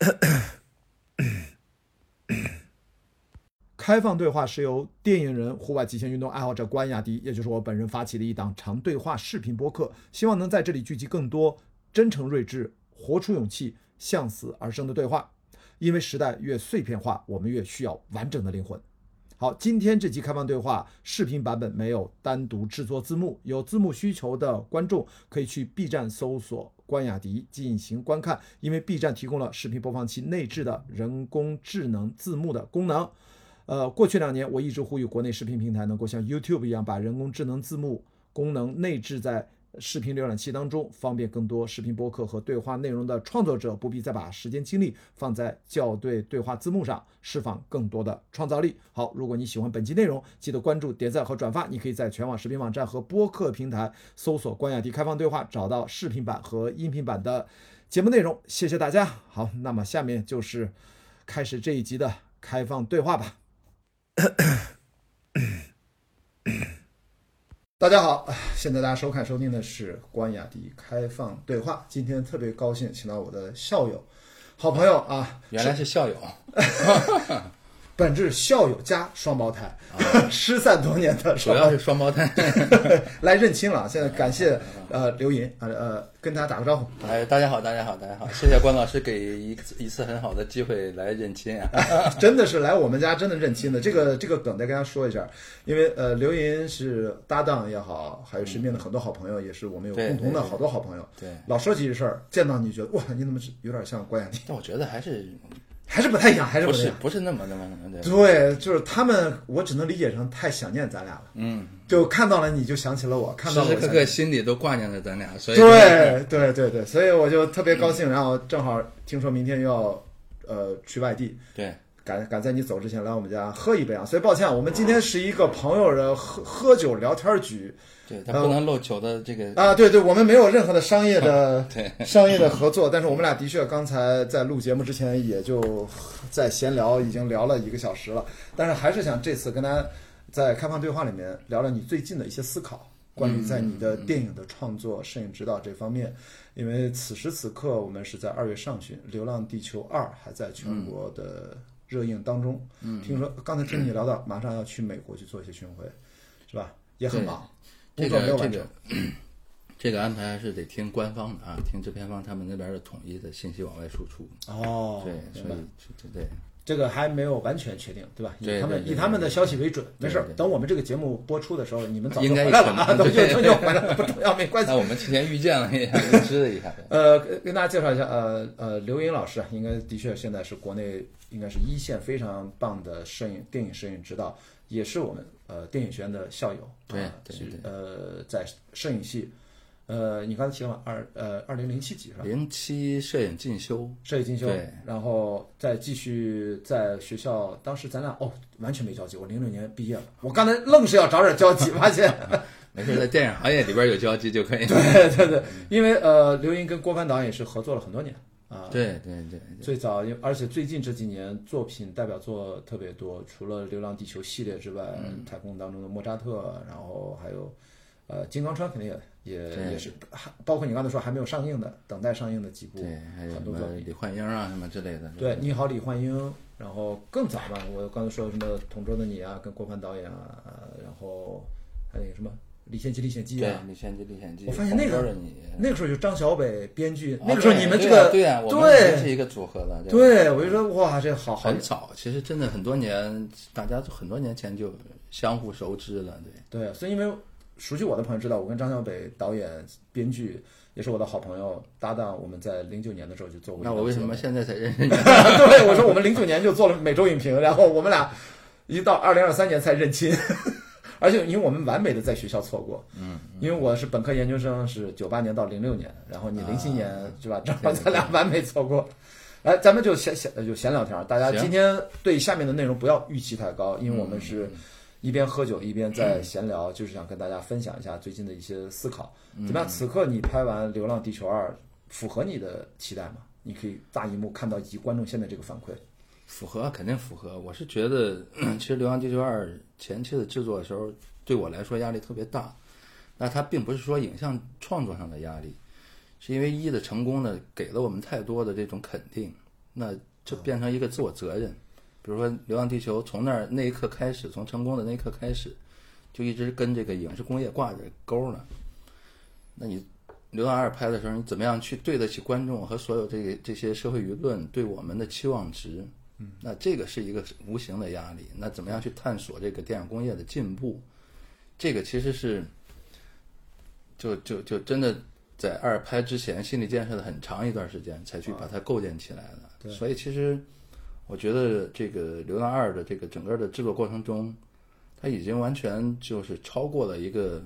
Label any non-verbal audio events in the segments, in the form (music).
(coughs) 开放对话是由电影人、户外极限运动爱好者关雅迪，也就是我本人发起的一档长对话视频播客，希望能在这里聚集更多真诚、睿智、活出勇气、向死而生的对话。因为时代越碎片化，我们越需要完整的灵魂。好，今天这期开放对话视频版本没有单独制作字幕，有字幕需求的观众可以去 B 站搜索关雅迪进行观看，因为 B 站提供了视频播放器内置的人工智能字幕的功能。呃，过去两年我一直呼吁国内视频平台能够像 YouTube 一样，把人工智能字幕功能内置在。视频浏览器当中，方便更多视频播客和对话内容的创作者不必再把时间精力放在校对对话字幕上，释放更多的创造力。好，如果你喜欢本期内容，记得关注、点赞和转发。你可以在全网视频网站和播客平台搜索“关雅迪开放对话”，找到视频版和音频版的节目内容。谢谢大家。好，那么下面就是开始这一集的开放对话吧。大家好，现在大家收看收听的是关雅迪开放对话。今天特别高兴，请到我的校友、好朋友啊，原来是校友。(laughs) (laughs) (laughs) 本质校友加双胞胎，(laughs) 失散多年的，主要是双胞胎 (laughs) 来认亲了。现在感谢呃刘银呃呃跟大家打个招呼。哎，大家好，大家好，大家好，谢谢关老师给一一次很好的机会来认亲啊！(laughs) 真的是来我们家真的认亲的。这个这个梗再跟大家说一下，因为呃刘银是搭档也好，还有身边的很多好朋友，也是我们有共同的好多好朋友。对，老说起这事儿，见到你觉得哇，你怎么有点像关雅迪？但我觉得还是。还是不太一样，还是不是不是那么那么那么对，就是他们，我只能理解成太想念咱俩了。嗯，就看到了你就想起了我，看到时时刻刻心里都挂念着咱俩，所以对对对对，所以我就特别高兴。然后正好听说明天又要呃去外地，对，赶赶在你走之前来我们家喝一杯啊。所以抱歉，我们今天是一个朋友的喝喝酒聊天局。对他不能露酒的这个啊，对对，我们没有任何的商业的 (laughs) 对商业的合作，但是我们俩的确刚才在录节目之前也就在闲聊，已经聊了一个小时了。但是还是想这次跟大家在开放对话里面聊聊你最近的一些思考，关于在你的电影的创作、摄影指导这方面。因为此时此刻我们是在二月上旬，《流浪地球二》还在全国的热映当中。嗯，听说刚才听你聊到，马上要去美国去做一些巡回，是吧？也很忙。这个这个这个安排还是得听官方的啊，听制片方他们那边的统一的信息往外输出。哦，对，所以对对，这个还没有完全确定，对吧？以他们以他们的消息为准，没事儿。等我们这个节目播出的时候，你们早就回来了啊，都就就回来了，不重要，没关系。那我们提前预见了一下，预知了一下。呃，跟大家介绍一下，呃呃，刘英老师应该的确现在是国内应该是一线非常棒的摄影电影摄影指导，也是我们。呃，电影学院的校友，对，是呃，在摄影系，呃，你刚才提了二呃二零零七级是吧？零七摄影进修，摄影进修，对，然后再继续在学校，当时咱俩哦完全没交集，我零六年毕业了，我刚才愣是要找点交集，(laughs) 发现。没事，在电影行业里边有交集就可以。(laughs) 对对对，因为呃，刘英跟郭帆导演也是合作了很多年。啊，对对对，最早，而且最近这几年作品代表作特别多，除了《流浪地球》系列之外，太空当中的莫扎特，然后还有，呃，金刚川肯定也也也是，还包括你刚才说还没有上映的，等待上映的几部，对，还有很多李焕英啊什么之类的。对，你好，李焕英，然后更早吧，我刚才说什么《同桌的你》啊，跟郭帆导演啊，然后还有什么。《李献计》《历险记》啊，《李献计》《历险记》。我发现那个那个时候就张小北编剧，那个时候你们这个对啊，对是一个组合的。对，我就说哇，这好很早，其实真的很多年，大家很多年前就相互熟知了，对。对，所以因为熟悉我的朋友知道，我跟张小北导演、编剧也是我的好朋友搭档，我们在零九年的时候就做过。那我为什么现在才认识 (laughs) 你？对，我说我们零九年就做了每周影评，然后我们俩一到二零二三年才认亲。(laughs) 而且因为我们完美的在学校错过，嗯，因为我是本科研究生是九八年到零六年，然后你零七年是吧？正好咱俩完美错过。来，咱们就闲闲就闲聊天，大家今天对下面的内容不要预期太高，因为我们是一边喝酒一边在闲聊，(clears throat) 就是想跟大家分享一下最近的一些思考。怎么样？此刻你拍完《流浪地球二》，符合你的期待吗？你可以大荧幕看到以及观众现在这个反馈。符合，肯定符合。我是觉得，(clears throat) 其实《流浪地球二》前期的制作的时候，对我来说压力特别大。那它并不是说影像创作上的压力，是因为一的成功呢，给了我们太多的这种肯定，那就变成一个自我责任。比如说《流浪地球》，从那儿那一刻开始，从成功的那一刻开始，就一直跟这个影视工业挂着钩呢。那你《流浪二》拍的时候，你怎么样去对得起观众和所有这个这些社会舆论对我们的期望值？嗯，那这个是一个无形的压力。那怎么样去探索这个电影工业的进步？这个其实是，就就就真的在二拍之前心理建设了很长一段时间，才去把它构建起来的。对所以其实我觉得这个《流浪二》的这个整个的制作过程中，它已经完全就是超过了一个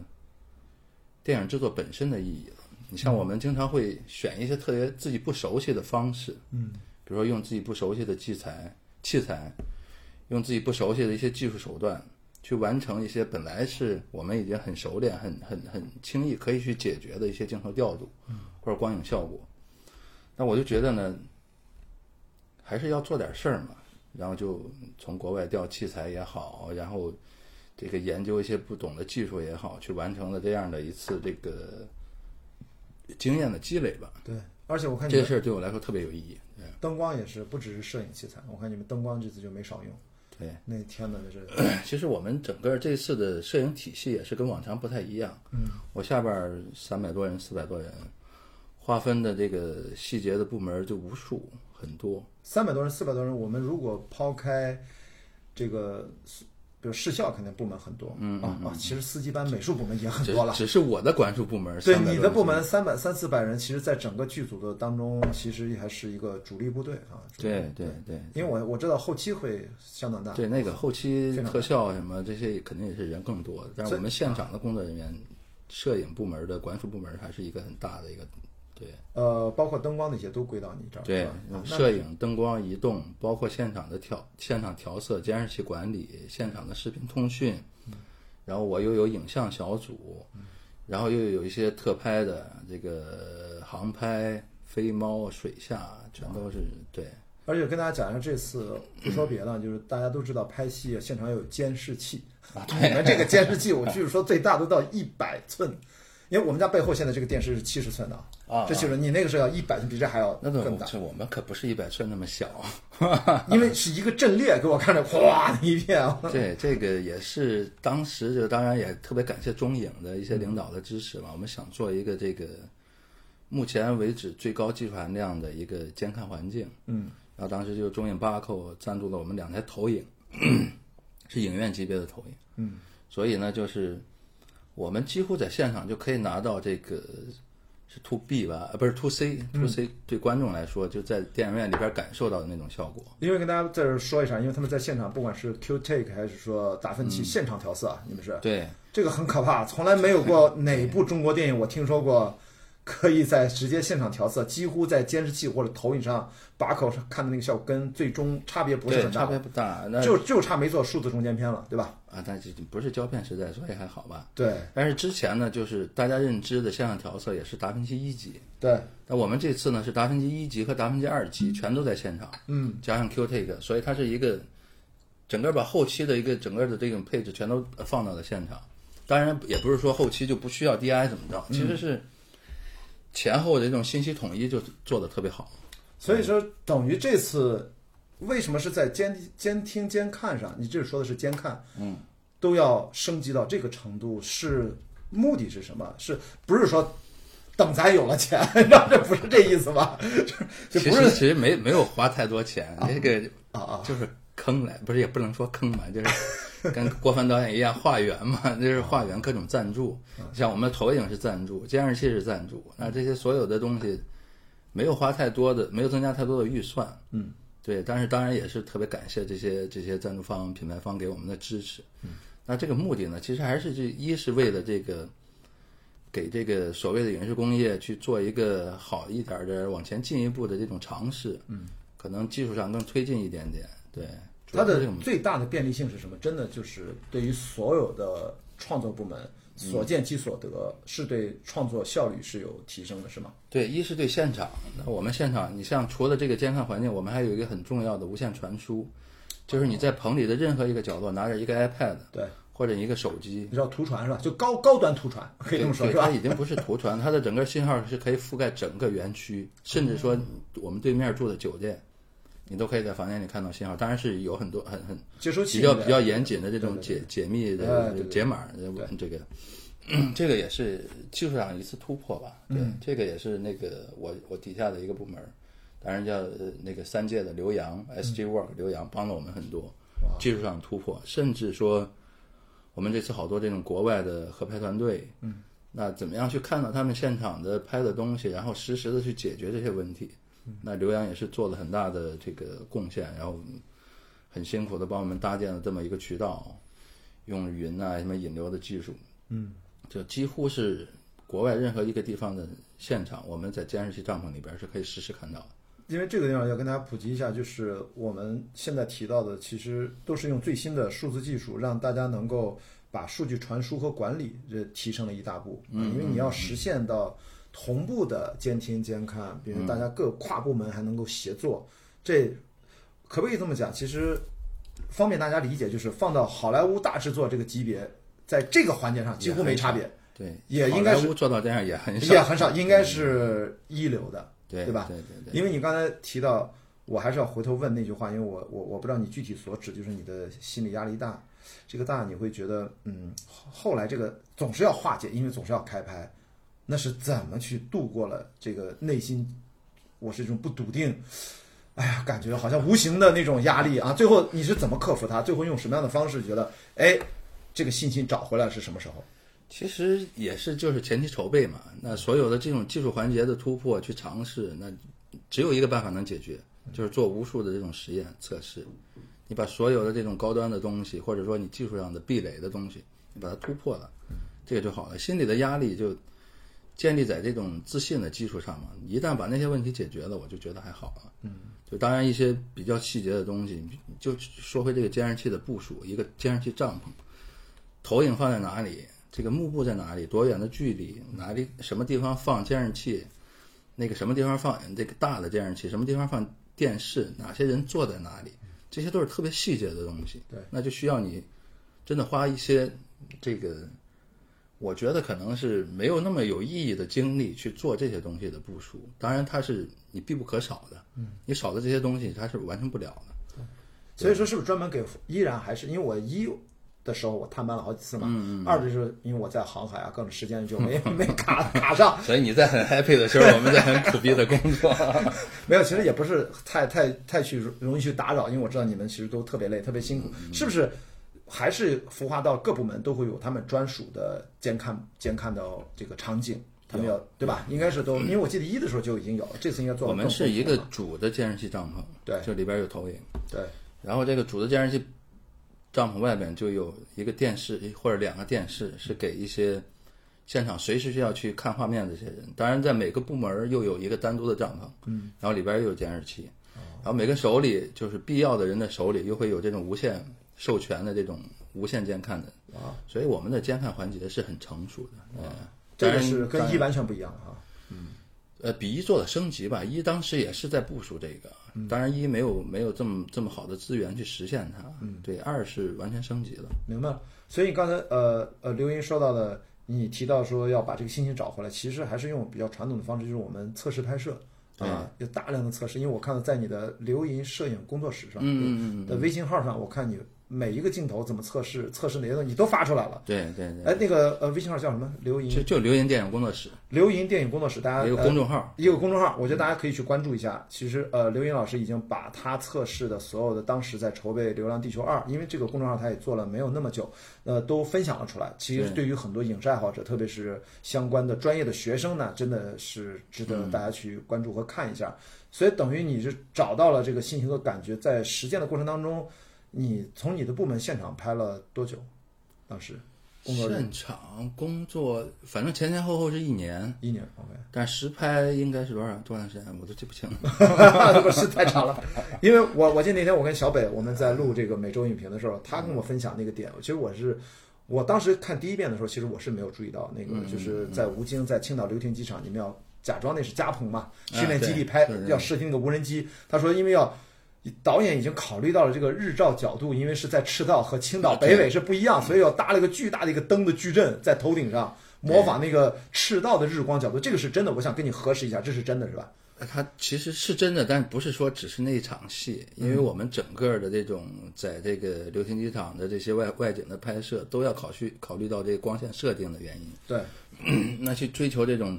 电影制作本身的意义了。你像我们经常会选一些特别自己不熟悉的方式，嗯，比如说用自己不熟悉的器材、器材，用自己不熟悉的一些技术手段，去完成一些本来是我们已经很熟练、很很很轻易可以去解决的一些镜头调度，或者光影效果。那我就觉得呢，还是要做点事儿嘛。然后就从国外调器材也好，然后这个研究一些不懂的技术也好，去完成了这样的一次这个经验的积累吧。对，而且我看这事儿对我来说特别有意义。对灯光也是，不只是摄影器材，我看你们灯光这次就没少用。对，那天呐，(clears throat) 这是其实我们整个这次的摄影体系也是跟往常不太一样。嗯，我下边三百多人、四百多人，划分的这个细节的部门就无数很多。三百多人、四百多人，我们如果抛开这个，比如视效，肯定部门很多，嗯啊啊，其实司机班、美术部门也很多了。只是我的管束部门对你的部门三百三四百人，其实在整个剧组的当中，其实还是一个主力部队啊。对对对，因为我我知道后期会相当大。对那个后期特效什么这些肯定也是人更多，但是我们现场的工作人员、摄影部门的管属部门还是一个很大的一个对。呃，包括灯光那些都归到你这儿。对摄影、灯光、移动，包括现场的调、现场调色、监视器管理、现场的视频通讯，然后我又有影像小组，然后又有一些特拍的这个航拍、飞猫、水下，全都是对。而且跟大家讲一下，这次不说别的，就是大家都知道拍戏现场有监视器，(laughs) 啊你们这个监视器，我据说最大都到一百寸，因为我们家背后现在这个电视是七十寸的啊这就是，你那个时候要一百寸，比这还要那更大，这我们可不是一百寸那么小，(laughs) 因为是一个阵列，给我看着哗的一片啊。(laughs) 对，这个也是当时就当然也特别感谢中影的一些领导的支持嘛。我们想做一个这个目前为止最高技术含量的一个监看环境，嗯，然后当时就中影八扣赞助了我们两台投影，是影院级别的投影，嗯，所以呢，就是我们几乎在现场就可以拿到这个是 to B 吧，呃，不是 to C，to C 对观众来说就在电影院里边感受到的那种效果。因为跟大家在这儿说一下，因为他们在现场，不管是 Q Take 还是说达芬奇现场调色啊，你们是对，这个很可怕，从来没有过 (laughs) 哪部中国电影我听说过可以在直接现场调色，几乎在监视器或者投影上把口上看的那个效果跟最终差别不是，很大，差别不大。那就就差没做数字中间片了，对吧？啊，但是不是胶片时代，所以还好吧。对但是之前呢，就是大家认知的现场调色也是达芬奇一级，对，那我们这次呢是达芬奇一级和达芬奇二级全都在现场，嗯，加上 Q Take，所以它是一个整个把后期的一个整个的这种配置全都放到了现场。当然也不是说后期就不需要 DI 怎么着，其实是前后的这种信息统一就做的特别好。所以说等于这次为什么是在监监听监看上？你这里说的是监看，嗯，都要升级到这个程度，是目的是什么？是不是说等咱有了钱？你知道这不是这意思吧？(laughs) 就是实其实没没有花太多钱，这个啊啊，就是坑来，不是也不能说坑嘛，就是跟郭帆导演一样化缘嘛，(laughs) 就是化缘各种赞助。像我们的投影是赞助，监视器是赞助，那这些所有的东西没有花太多的，没有增加太多的预算。嗯，对，但是当然也是特别感谢这些这些赞助方、品牌方给我们的支持。嗯，那这个目的呢，其实还是这一是为了这个。给这个所谓的影视工业去做一个好一点的、往前进一步的这种尝试，嗯，可能技术上更推进一点点，对。主它的最大的便利性是什么？真的就是对于所有的创作部门所见即所得，是对创作效率是有提升的，是吗？对，一是对现场，那我们现场，你像除了这个监看环境，我们还有一个很重要的无线传输，就是你在棚里的任何一个角落拿着一个 iPad 对，或者一个手机你，知道图传是吧？就高高端图传，可以这么说，是吧？对它已经不是图传，它的整个信号是可以覆盖整个园区，甚至说我们对面住的酒店，你都可以在房间里看到信号。当然是有很多很很接收器比较比较严谨的这种解解密哎的解码的这个，(clears throat) 这个也是技术上一次突破吧。对，嗯这个也是那个我我底下的一个部门，当然叫呃那个三界的刘洋嗯 SG Work 刘洋帮了我们很多技术上突破，甚至说我们这次好多这种国外的合拍团队，嗯，那怎么样去看到他们现场的拍的东西，然后实时的去解决这些问题？那刘洋也是做了很大的这个贡献，然后很辛苦的帮我们搭建了这么一个渠道，用云啊什么引流的技术，嗯，就几乎是国外任何一个地方的现场，我们在监视器帐篷里边是可以实时看到的。因为这个地方要跟大家普及一下，就是我们现在提到的，其实都是用最新的数字技术，让大家能够把数据传输和管理这提升了一大步。嗯，因为你要实现到同步的监听监看，比如大家各跨部门还能够协作，这可不可以这么讲？其实方便大家理解，就是放到好莱坞大制作这个级别，在这个环节上几乎没差别，对，也应该是做到这样也很少，也很少，应该是一流的。对对吧对对对，因为你刚才提到，我还是要回头问那句话，因为我我我不知道你具体所指，就是你的心理压力大，这个大你会觉得，嗯，后后来这个总是要化解，因为总是要开拍，那是怎么去度过了这个内心，我是一种不笃定，哎呀，感觉好像无形的那种压力啊，最后你是怎么克服它？最后用什么样的方式觉得，哎，这个信心找回来是什么时候？其实也是就是前期筹备嘛。那所有的这种技术环节的突破去尝试，那只有一个办法能解决，就是做无数的这种实验测试。你把所有的这种高端的东西，或者说你技术上的壁垒的东西，你把它突破了，这个就好了。心里的压力就建立在这种自信的基础上嘛。一旦把那些问题解决了，我就觉得还好了。嗯，就当然一些比较细节的东西，就说回这个监视器的部署，一个监视器帐篷，投影放在哪里？这个幕布在哪里？多远的距离？哪里什么地方放监视器？那个什么地方放这个大的监视器？什么地方放电视？哪些人坐在哪里？这些都是特别细节的东西。对，那就需要你真的花一些这个，我觉得可能是没有那么有意义的精力去做这些东西的部署。当然，它是你必不可少的。嗯，你少了这些东西，它是完成不了的。所以说，是不是专门给依然还是因为我一的时候我探班了好几次嘛，嗯二就是因为我在航海啊，各种时间就没 (laughs) 没卡卡上，所以你在很 happy 的时候，我们在很苦逼的工作。(laughs) 没有，其实也不是太太太去容易去打扰，因为我知道你们其实都特别累，特别辛苦，嗯是不是？还是孵化到各部门都会有他们专属的监看监看到这个场景，他们要对吧？应该是都，因为我记得一的时候就已经有了，这次应该做我们是一个主的监视器帐篷，对。就里边有投影，对。然后这个主的监视器帐篷外边就有一个电视或者两个电视，是给一些现场随时需要去看画面的这些人。当然，在每个部门又有一个单独的帐篷，嗯，然后里边又有监视器，然后每个手里就是必要的人的手里又会有这种无线授权的这种无线监看的，啊，所以我们的监看环节是很成熟的，嗯，这个是跟一完全不一样啊。嗯。呃，比一做了升级吧。一当时也是在部署这个，当然一没有没有这么这么好的资源去实现它。嗯，对，二是完全升级了。明白了。所以刚才呃呃，刘英说到的，你提到说要把这个信息找回来，其实还是用比较传统的方式，就是我们测试拍摄啊，有大量的测试。因为我看到在你的刘银摄影工作室上，嗯嗯的微信号上，我看你每一个镜头怎么测试，测试哪些东西你都发出来了。对对对，哎，那个呃，微信号叫什么？刘就银就留言电影工作室刘银电影工作室，大家有一个呃公众号，也有公众号，我觉得大家可以去关注一下。其实，呃，刘云老师已经把他测试的所有的当时在筹备《流浪地球二》，因为这个公众号他也做了没有那么久，呃，都分享了出来。其实对于很多影视爱好者，特别是相关的专业的学生呢，真的是值得大家去关注和看一下。所以等于你是找到了这个心情和感觉，在实践的过程当中，你从你的部门现场拍了多久？当时工作现场工作，反正前前后后是一年，一年，OK。但实拍应该是多少多长时间，我都记不清了。(laughs) 这个是太长了，因为我我记得那天我跟小北我们在录这个每周影评的时候，他跟我分享那个点，其实我是我当时看第一遍的时候，其实我是没有注意到那个就是在吴京在青岛流亭机场，你们要假装那是加蓬嘛，训练基地拍要试听那个无人机，他说因为要。导演已经考虑到了这个日照角度，因为是在赤道和青岛北纬是不一样，所以要搭了一个巨大的一个灯的矩阵在头顶上，模仿那个赤道的日光角度。这个是真的，我想跟你核实一下，这是真的是吧？它其实是真的，但不是说只是那一场戏，因为我们整个的这种在这个流亭机场的这些外外景的拍摄，都要考虑考虑到这个光线设定的原因。对，(clears throat) 那去追求这种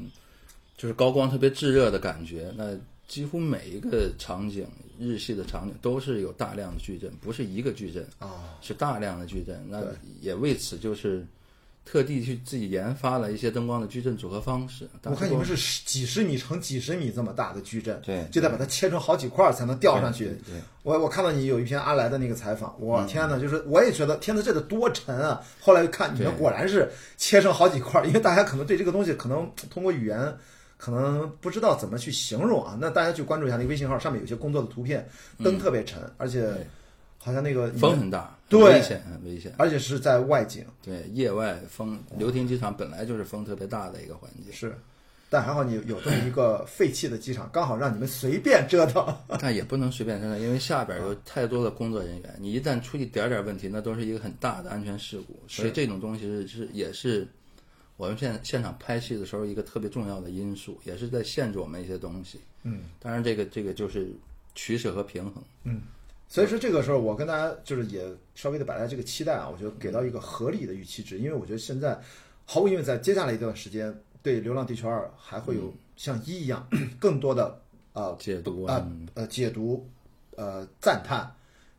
就是高光特别炙热的感觉，那几乎每一个场景，日系的场景都是有大量的矩阵，不是一个矩阵，啊，是大量的矩阵。那也为此就是特地去自己研发了一些灯光的矩阵组合方式。我看你们是几十米乘几十米这么大的矩阵，对就得把它切成好几块儿才能吊上去。对对对我我看到你有一篇阿来的那个采访，我嗯天呐，就是我也觉得天呐，这得多沉啊！后来看你们果然是切成好几块儿，因为大家可能对这个东西可能通过语言。可能不知道怎么去形容啊，那大家去关注一下那个微信号，上面有些工作的图片，灯特别沉，而且好像那个风很大，对危险很危险。而且是在外景，对，夜外风，流亭机场本来就是风特别大的一个环境，是，但还好你有这么一个废弃的机场，刚好让你们随便折腾。(laughs) 但也不能随便折腾，因为下边有太多的工作人员，你一旦出一点点问题，那都是一个很大的安全事故。所以这种东西是是也是我们现现场拍戏的时候一个特别重要的因素，也是在限制我们一些东西。嗯，当然这个这个就是取舍和平衡。嗯所以说这个时候，我跟大家就是也稍微的把大家这个期待啊，我觉得给到一个合理的预期值，因为我觉得现在毫无疑问，在接下来一段时间，对《流浪地球二》还会有像一一样 (coughs) 更多的呃解读啊啊，呃解读呃赞叹。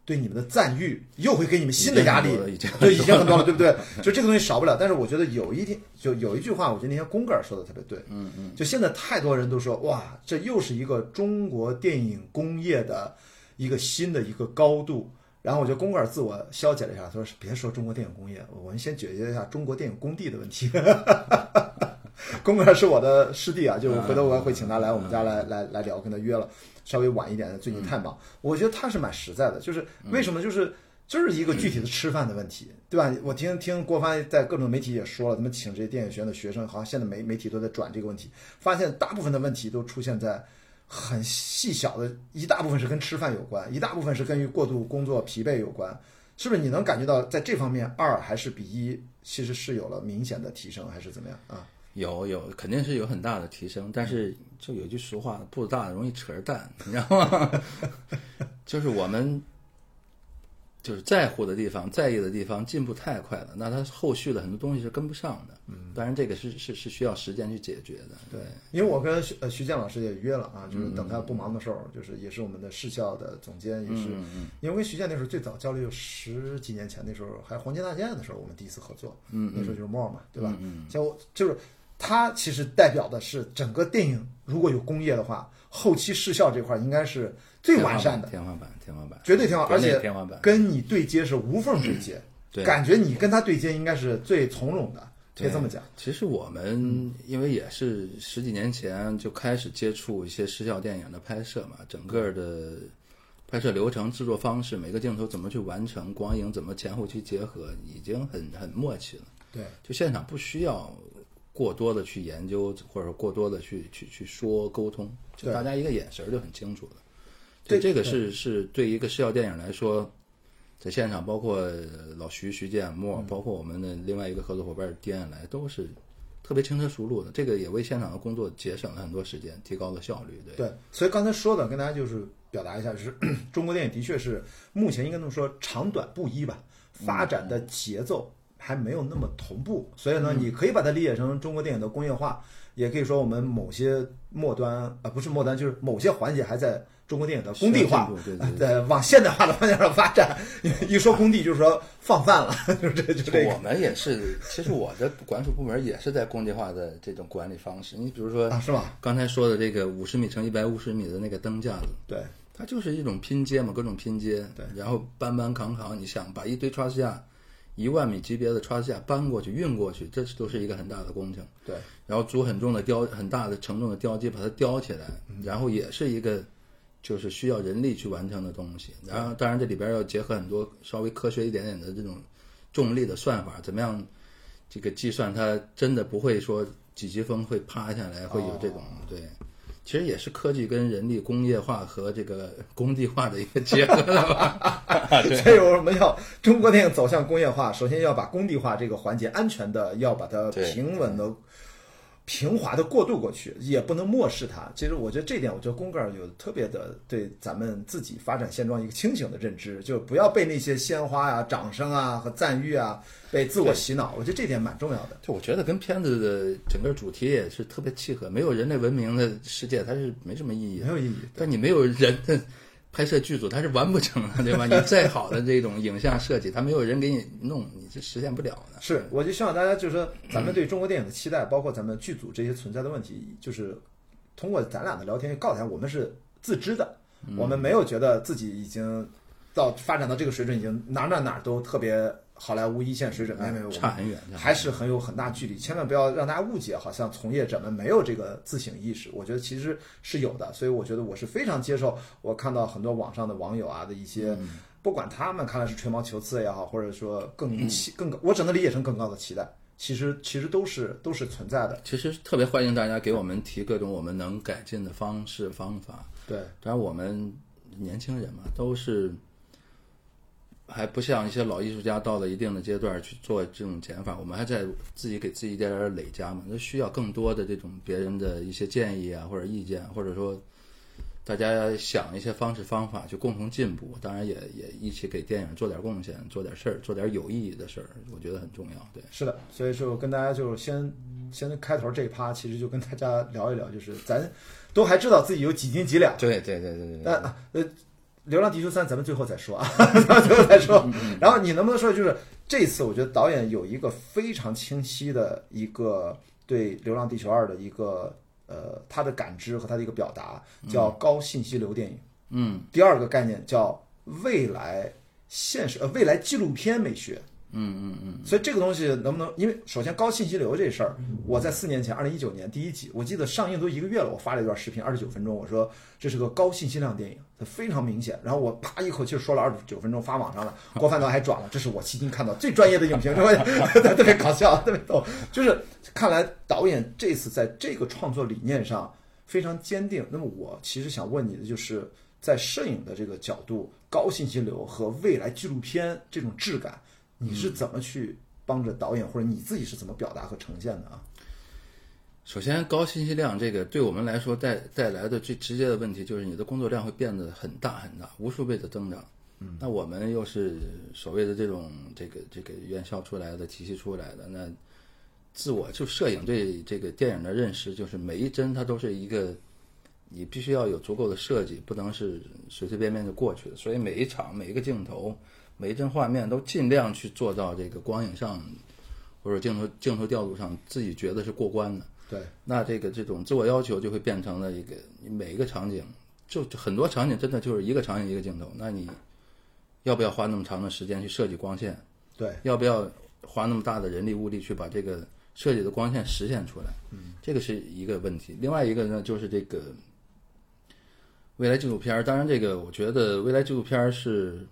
对你们的赞誉又会给你们新的压力已经已经，对，已经很多了，(laughs) 对不对？就这个东西少不了。但是我觉得有一天，就有一句话，我觉得那天宫格尔说的特别对，嗯嗯，就现在太多人都说，哇，这又是一个中国电影工业的一个新的一个高度。然后我觉得宫格尔自我消解了一下，他说别说中国电影工业，我们先解决一下中国电影工地的问题。(laughs) 宫格尔是我的师弟啊，就回头我会请他来我们家来来来聊，跟他约了，稍微晚一点的，最近太忙。我觉得他是蛮实在的，就是为什么就是。就是一个具体的吃饭的问题，对吧？我听听郭帆在各种媒体也说了，他们请这些电影学院的学生，好像现在媒媒体都在转这个问题，发现大部分的问题都出现在很细小的，一大部分是跟吃饭有关，一大部分是跟于过度工作疲惫有关，是不是？你能感觉到在这方面二还是比一其实是有了明显的提升，还是怎么样啊？有有肯定是有很大的提升，但是就有一句俗话，步子大的容易扯着蛋，你知道吗？(laughs) 就是我们就是在乎的地方、在意的地方进步太快了，那它后续的很多东西是跟不上的。嗯，当然这个是是是需要时间去解决的。对，因为我跟徐呃徐建老师也约了啊，就是等他不忙的时候，就是也是我们的市校的总监，也是，嗯因为跟徐建那时候最早交流有十几年前，那时候还黄金大剑的时候，我们第一次合作，嗯那时候就是 more 嘛，对吧？嗯像我就是他其实代表的是整个电影如果有工业的话，后期视效这块应该是最完善的，天花板，天花板，绝对天花板，而且天花板。跟你对接是无缝对接，对感觉你跟他对接应该是最从容的，可以这么讲。其实我们因为也是十几年前就开始接触一些视效电影的拍摄嘛，整个的拍摄流程、制作方式，每个镜头怎么去完成，光影怎么前后期结合，已经很很默契了。对，就现场不需要过多的去研究，或者过多的去去去说沟通，就大家一个眼神儿就很清楚了。对这个是是对一个视效电影来说，在现场，包括老徐、徐建墨，包括我们的另外一个合作伙伴狄安来，都是特别轻车熟路的。这个也为现场的工作节省了很多时间，提高了效率。对，对，所以刚才说的跟大家就是表达一下，就是 (clears throat) 中国电影的确是目前应该这么说，长短不一吧，发展的节奏还没有那么同步，所以呢，你可以把它理解成中国电影的工业化，也可以说我们某些末端啊、不是末端，就是某些环节还在中国电影的工地化需要进步对对，呃，(laughs) 往现代化的方向上发展。一说工地，就是说放饭了，(laughs) 就是这就这个我们也是，其实我的管属部门也是在工地化的这种管理方式。你比如说啊，是吧？刚才说的这个五十米乘一百五十米的那个灯架子，对，它就是一种拼接嘛，各种拼接。对，然后搬搬扛扛，你想把一堆 trass 架，一万米级别的 trass 架搬过去、运过去，这都是一个很大的工程。对，然后组很重的雕、很大的承重的吊机把它吊起来，嗯然后也是一个就是需要人力去完成的东西。然后当然这里边要结合很多稍微科学一点点的这种重力的算法，怎么样这个计算它真的不会说几级风会趴下来，会有这种、对。其实也是科技跟人力工业化和这个工地化的一个结合的吧。所以我们要？中国电影走向工业化，首先要把工地化这个环节安全的要把它平稳的平滑的过渡过去，也不能漠视它。其实我觉得这点，我觉得宫格尔有特别的对咱们自己发展现状一个清醒的认知，就不要被那些鲜花啊、掌声啊和赞誉啊被自我洗脑。我觉得这点蛮重要的。就我觉得跟片子的整个主题也是特别契合。没有人类文明的世界，它是没什么意义的。没有意义。但你没有人的拍摄剧组，它是完不成的，对吧？(laughs) 你再好的这种影像设计，它没有人给你弄，你是实现不了的。是，我就希望大家就是说，咱们对中国电影的期待，包括咱们剧组这些存在的问题，就是通过咱俩的聊天，告诉大家我们是自知的，我们没有觉得自己已经到发展到这个水准，已经哪哪哪都特别好莱坞一线水准，没有差很远，还是很有很大距离。千万不要让大家误解，好像从业者们没有这个自省意识。我觉得其实是有的，所以我觉得我是非常接受。我看到很多网上的网友啊的一些。不管他们看来是吹毛求疵也好，或者说更期更高，我只能理解成更高的期待。其实其实都是都是存在的。其实特别欢迎大家给我们提各种我们能改进的方式方法。对，当然我们年轻人嘛，都是还不像一些老艺术家到了一定的阶段去做这种减法，我们还在自己给自己一点点累加嘛。那需要更多的这种别人的一些建议啊，或者意见，或者说。大家想一些方式方法，去共同进步。当然，也也一起给电影做点贡献，做点事儿，做点有意义的事儿，我觉得很重要。对，是的。所以说，跟大家就先先开头这一趴，其实就跟大家聊一聊，就是咱都还知道自己有几斤几两。对对对对对。那呃，《流浪地球三》咱们最后再说啊，(laughs) 最后再说。然后你能不能说，就是这次我觉得导演有一个非常清晰的一个对《流浪地球二》的一个。呃，他的感知和他的一个表达叫高信息流电影。嗯，第二个概念叫未来现实呃未来纪录片美学。嗯嗯嗯，所以这个东西能不能？因为首先高信息流这事儿，我在四年前，二零一九年第一集，我记得上映都一个月了，我发了一段视频，二十九分钟，我说这是个高信息量电影，它非常明显。然后我啪一口气说了二十九分钟，发网上了，郭帆导还转了，这是我迄今看到最专业的影评，(laughs) (laughs) 特别搞笑，特别逗。就是看来导演这次在这个创作理念上非常坚定。那么我其实想问你的就是，在摄影的这个角度，高信息流和未来纪录片这种质感。你是怎么去帮着导演，或者你自己是怎么表达和呈现的啊？首先，高信息量这个对我们来说带带来的最直接的问题就是你的工作量会变得很大很大，无数倍的增长。嗯，那我们又是所谓的这种这个这个院校出来的体系出来的，那自我就摄影对这个电影的认识就是每一帧它都是一个，你必须要有足够的设计，不能是随随便便就过去的。所以每一场每一个镜头。每一帧画面都尽量去做到这个光影上，或者镜头镜头调度上，自己觉得是过关的。对，那这个这种自我要求就会变成了一个，你每一个场景，就很多场景真的就是一个场景一个镜头。那你要不要花那么长的时间去设计光线？对，要不要花那么大的人力物力去把这个设计的光线实现出来？嗯，这个是一个问题。另外一个呢，就是这个未来纪录片儿。当然，这个我觉得未来纪录片儿是。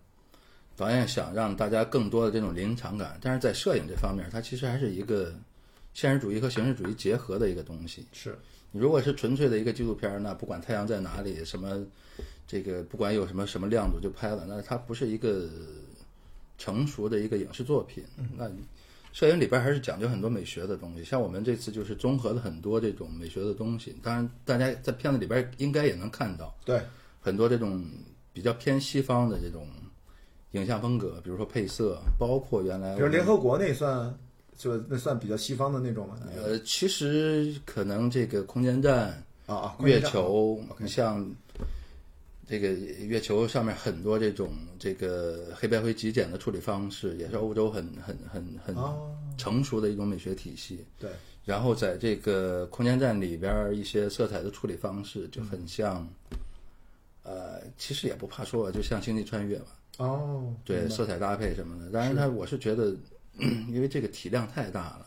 导演想让大家更多的这种临场感，但是在摄影这方面，它其实还是一个现实主义和形式主义结合的一个东西。是你如果是纯粹的一个纪录片，那不管太阳在哪里，什么这个不管有什么什么亮度就拍了，那它不是一个成熟的一个影视作品。那摄影里边还是讲究很多美学的东西，像我们这次就是综合了很多这种美学的东西。当然，大家在片子里边应该也能看到，对很多这种比较偏西方的这种。影像风格，比如说配色，包括原来，比如联合国那算，就那算比较西方的那种吗？呃，其实可能这个空间站啊，月球，像这个月球上面很多这种这个黑白灰极简的处理方式，也是欧洲很很很很成熟的一种美学体系。对，然后在这个空间站里边，一些色彩的处理方式就很像，呃，其实也不怕说，就像星际穿越吧。哦，对，色彩搭配什么的，当然，它我是觉得，(clears throat) 因为这个体量太大了。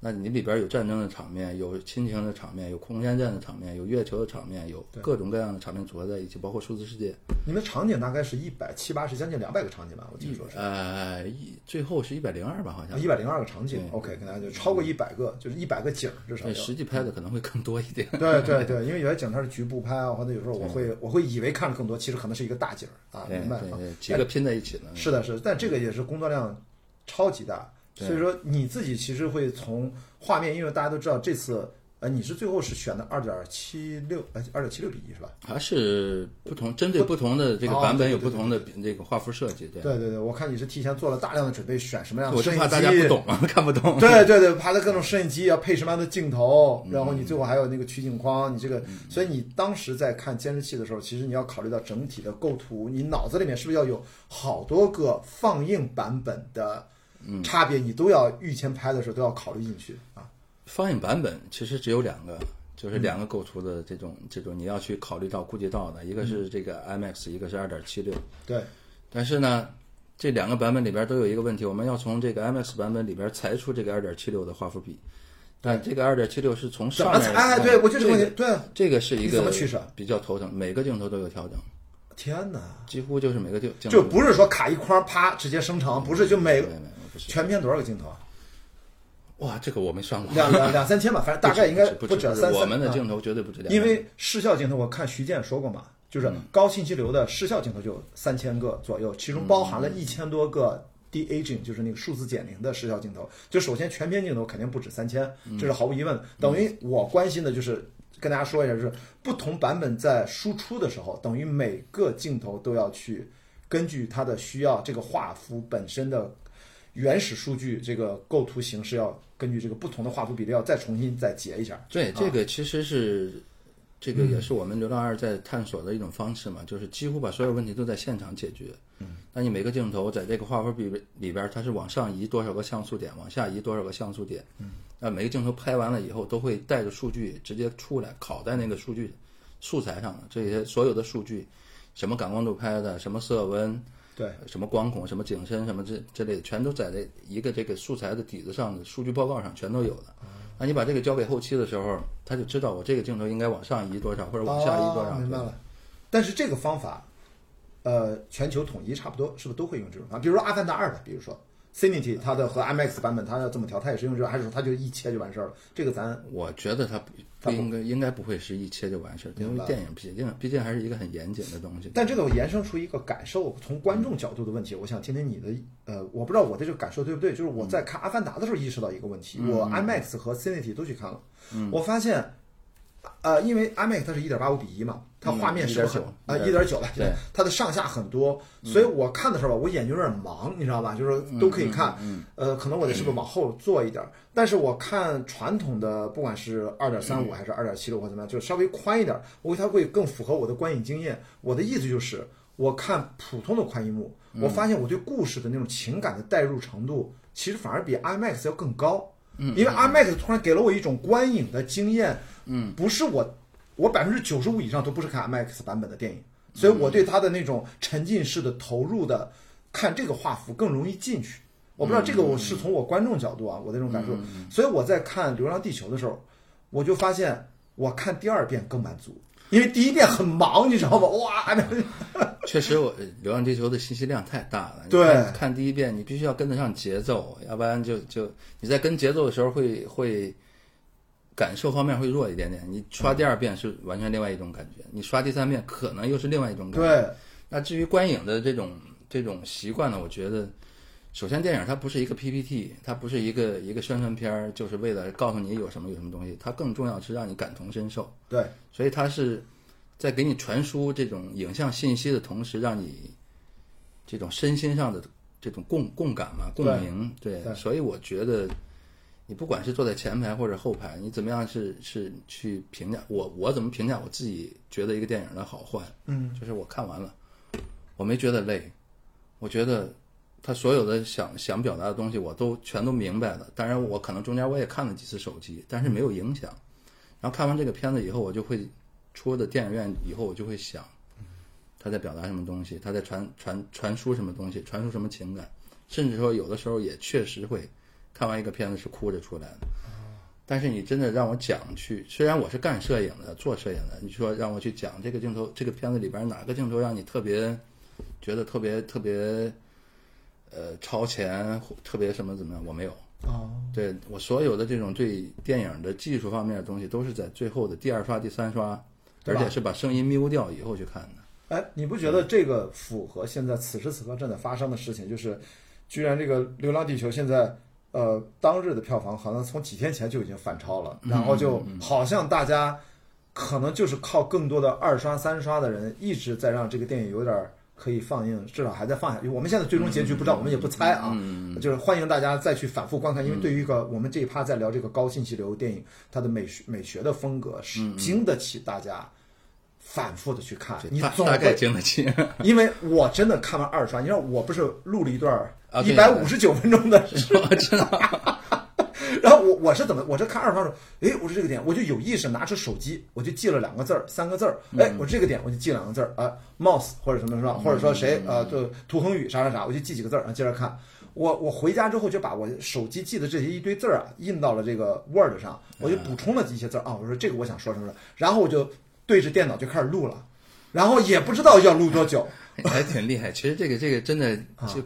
那你里边有战争的场面，有亲情的场面，有空间站的场面，有月球的场面，有各种各样的场面组合在一起，包括数字世界。你们场景大概是一百七八十，将近两百个场景吧？我听说是。呃，一最后是一百零二吧，好像。一百零二个场景，OK，跟大家就超过一百个，就是一百个景至少。实际拍的可能会更多一点。对对对，(laughs) 因为有些景它是局部拍啊，或者有时候我会我会以为看了更多，其实可能是一个大景啊，明白几个拼在一起的。是的，是，但这个也是工作量超级大。所以说你自己其实会从画面，因为大家都知道这次呃，你是最后是选的二点七六，呃，二点七六比一是吧？还是不同，针对不同的这个哦版本有不同的这个画幅设计，对。对对对，我看你是提前做了大量的准备，选什么样的摄影机，怕大家不懂嘛，看不懂。对对对，拍的各种摄影机要配什么样的镜头，嗯然后你最后还有那个取景框，你这个，所以你当时在看监视器的时候，其实你要考虑到整体的构图，你脑子里面是不是要有好多个放映版本的嗯。差别，你都要预先拍的时候都要考虑进去啊。放映版本其实只有两个，就是两个构图的这种这种你要去考虑到顾及到的，一个是这个 IMAX，一个是二点七六。对，但是呢，这两个版本里边都有一个问题，我们要从这个 IMAX 版本里边裁出这个二点七六的画幅比，但这个二点七六是从上面哎，对我就这个问题，对，这个是一个比较头疼，每个镜头都有调整，天哪，几乎就是每个镜就不是说卡一框啪直接生成，不是就每没没没不是全片多少个镜头啊？哇，这个我没算过，两两两三千吧，反正大概应该不止三三。我们的啊镜头绝对不止两因为视效镜头，我看徐健说过嘛，就是高信息流的视效镜头就有三千个左右，其中包含了一千多个 de aging，就是那个数字减龄的视效镜头。就首先全片镜头肯定不止三千，这是毫无疑问的。等于我关心的就是跟大家说一下，就是不同版本在输出的时候，等于每个镜头都要去根据它的需要，这个画幅本身的原始数据，这个构图形式要根据这个不同的画幅比例要再重新再截一下。对，这个其实是这个嗯也是我们流浪二在探索的一种方式嘛，就是几乎把所有问题都在现场解决。嗯，那你每个镜头在这个画幅比里边，它是往上移多少个像素点，往下移多少个像素点。嗯，那每个镜头拍完了以后，都会带着数据直接出来，拷在那个数据素材上的这些所有的数据，什么感光度拍的，什么色温。对，什么光孔、什么景深、什么这之类的，全都在这一个这个素材的底子上的数据报告上全都有的。那你把这个交给后期的时候，他就知道我这个镜头应该往上移多少，或者往下移多少。哦明白了。但是这个方法，呃，全球统一差不多，是不是都会用这种方法？比如说《阿凡达二》吧，比如说 Cinity 它的和 IMAX 版本，它要这么调，它也是用这，还是说它就一切就完事儿了？这个咱我觉得它不不应该，应该不会是一切就完事儿，因为电影毕竟毕竟还是一个很严谨的东西。但这个延伸出一个感受，从观众角度的问题，我想听听你的。呃，我不知道我的这个感受对不对，就是我在看《阿凡达》的时候意识到一个问题，我 IMAX 和 Cinity 都去看了，我发现，呃，因为 IMAX 它是一点八五比一嘛，它画面是很啊一点九了，对，它的上下很多，所以我看的时候吧，我眼睛有点盲，你知道吧？就是都可以看，呃，可能我得是不是往后坐一点？但是我看传统的，不管是二点三五还是二点七六或怎么样，就稍微宽一点，我它会更符合我的观影经验。我的意思就是，我看普通的宽银幕，我发现我对故事的那种情感的代入程度，其实反而比 IMAX 要更高。嗯，因为 IMAX 突然给了我一种观影的经验，嗯，不是我，我百分之九十五以上都不是看 IMAX 版本的电影，所以我对它的那种沉浸式的投入的看这个画幅更容易进去。我不知道这个我是从我观众角度啊，我的这种感受，所以我在看《流浪地球》的时候，我就发现我看第二遍更满足，因为第一遍很忙，你知道吗？(laughs) 哇，确实我，《流浪地球》的信息量太大了。对。看，看第一遍你必须要跟得上节奏，要不然就就你在跟节奏的时候会会感受方面会弱一点点。你刷第二遍是完全另外一种感觉，你刷第三遍可能又是另外一种感觉。对，那至于观影的这种这种习惯呢，我觉得，首先电影它不是一个 PPT，它不是一个一个宣传片儿，就是为了告诉你有什么有什么东西，它更重要是让你感同身受。对，所以它是在给你传输这种影像信息的同时，让你这种身心上的这种共共感嘛，共鸣。对，对所以我觉得。你不管是坐在前排或者后排，你怎么样是是去评价我？我怎么评价我自己觉得一个电影的好坏？嗯，就是我看完了，我没觉得累，我觉得他所有的想想表达的东西我都全都明白了。当然，我可能中间我也看了几次手机，但是没有影响。然后看完这个片子以后，我就会出了电影院以后，我就会想他在表达什么东西，他在传传传输什么东西，传输什么情感，甚至说有的时候也确实会看完一个片子是哭着出来的。但是你真的让我讲去，虽然我是干摄影的，做摄影的，你说让我去讲这个镜头，这个片子里边哪个镜头让你特别觉得特别特别呃超前，特别什么怎么样？我没有。哦，对我所有的这种对电影的技术方面的东西，都是在最后的第二刷、第三刷，而且是把声音 mute 掉以后去看的。哎，你不觉得这个符合现在此时此刻正在发生的事情？就是，居然这个《流浪地球》现在呃，当日的票房好像从几天前就已经反超了，然后就好像大家可能就是靠更多的二刷、三刷的人一直在让这个电影有点儿可以放映，至少还在放下去。我们现在最终结局不知道，我们也不猜啊，就是欢迎大家再去反复观看，因为对于一个我们这一趴在聊这个高信息流电影，它的美学美学的风格是经得起大家反复的去看，你大大概经得起。(laughs) 因为我真的看完二刷，你知道我不是录了一段一百五十九分钟的 (laughs) 我知道，(laughs) 然后我我是怎么，我这看二刷的时候，诶，我说这个点，我就有意识拿出手机，我就记了两个字儿、三个字儿，哎，我这个点我就记两个字儿啊，mouse 或者什么什么，或者说谁呃，就涂恒宇啥啥啥，我就记几个字儿，然后接着看。我我回家之后就把我手机记的这些一堆字儿啊印到了这个 Word 上，我就补充了一些字儿。啊，我说这个我想说什么了，然后我就对着电脑就开始录了，然后也不知道要录多久，(laughs) 还挺厉害。其实这个这个真的啊就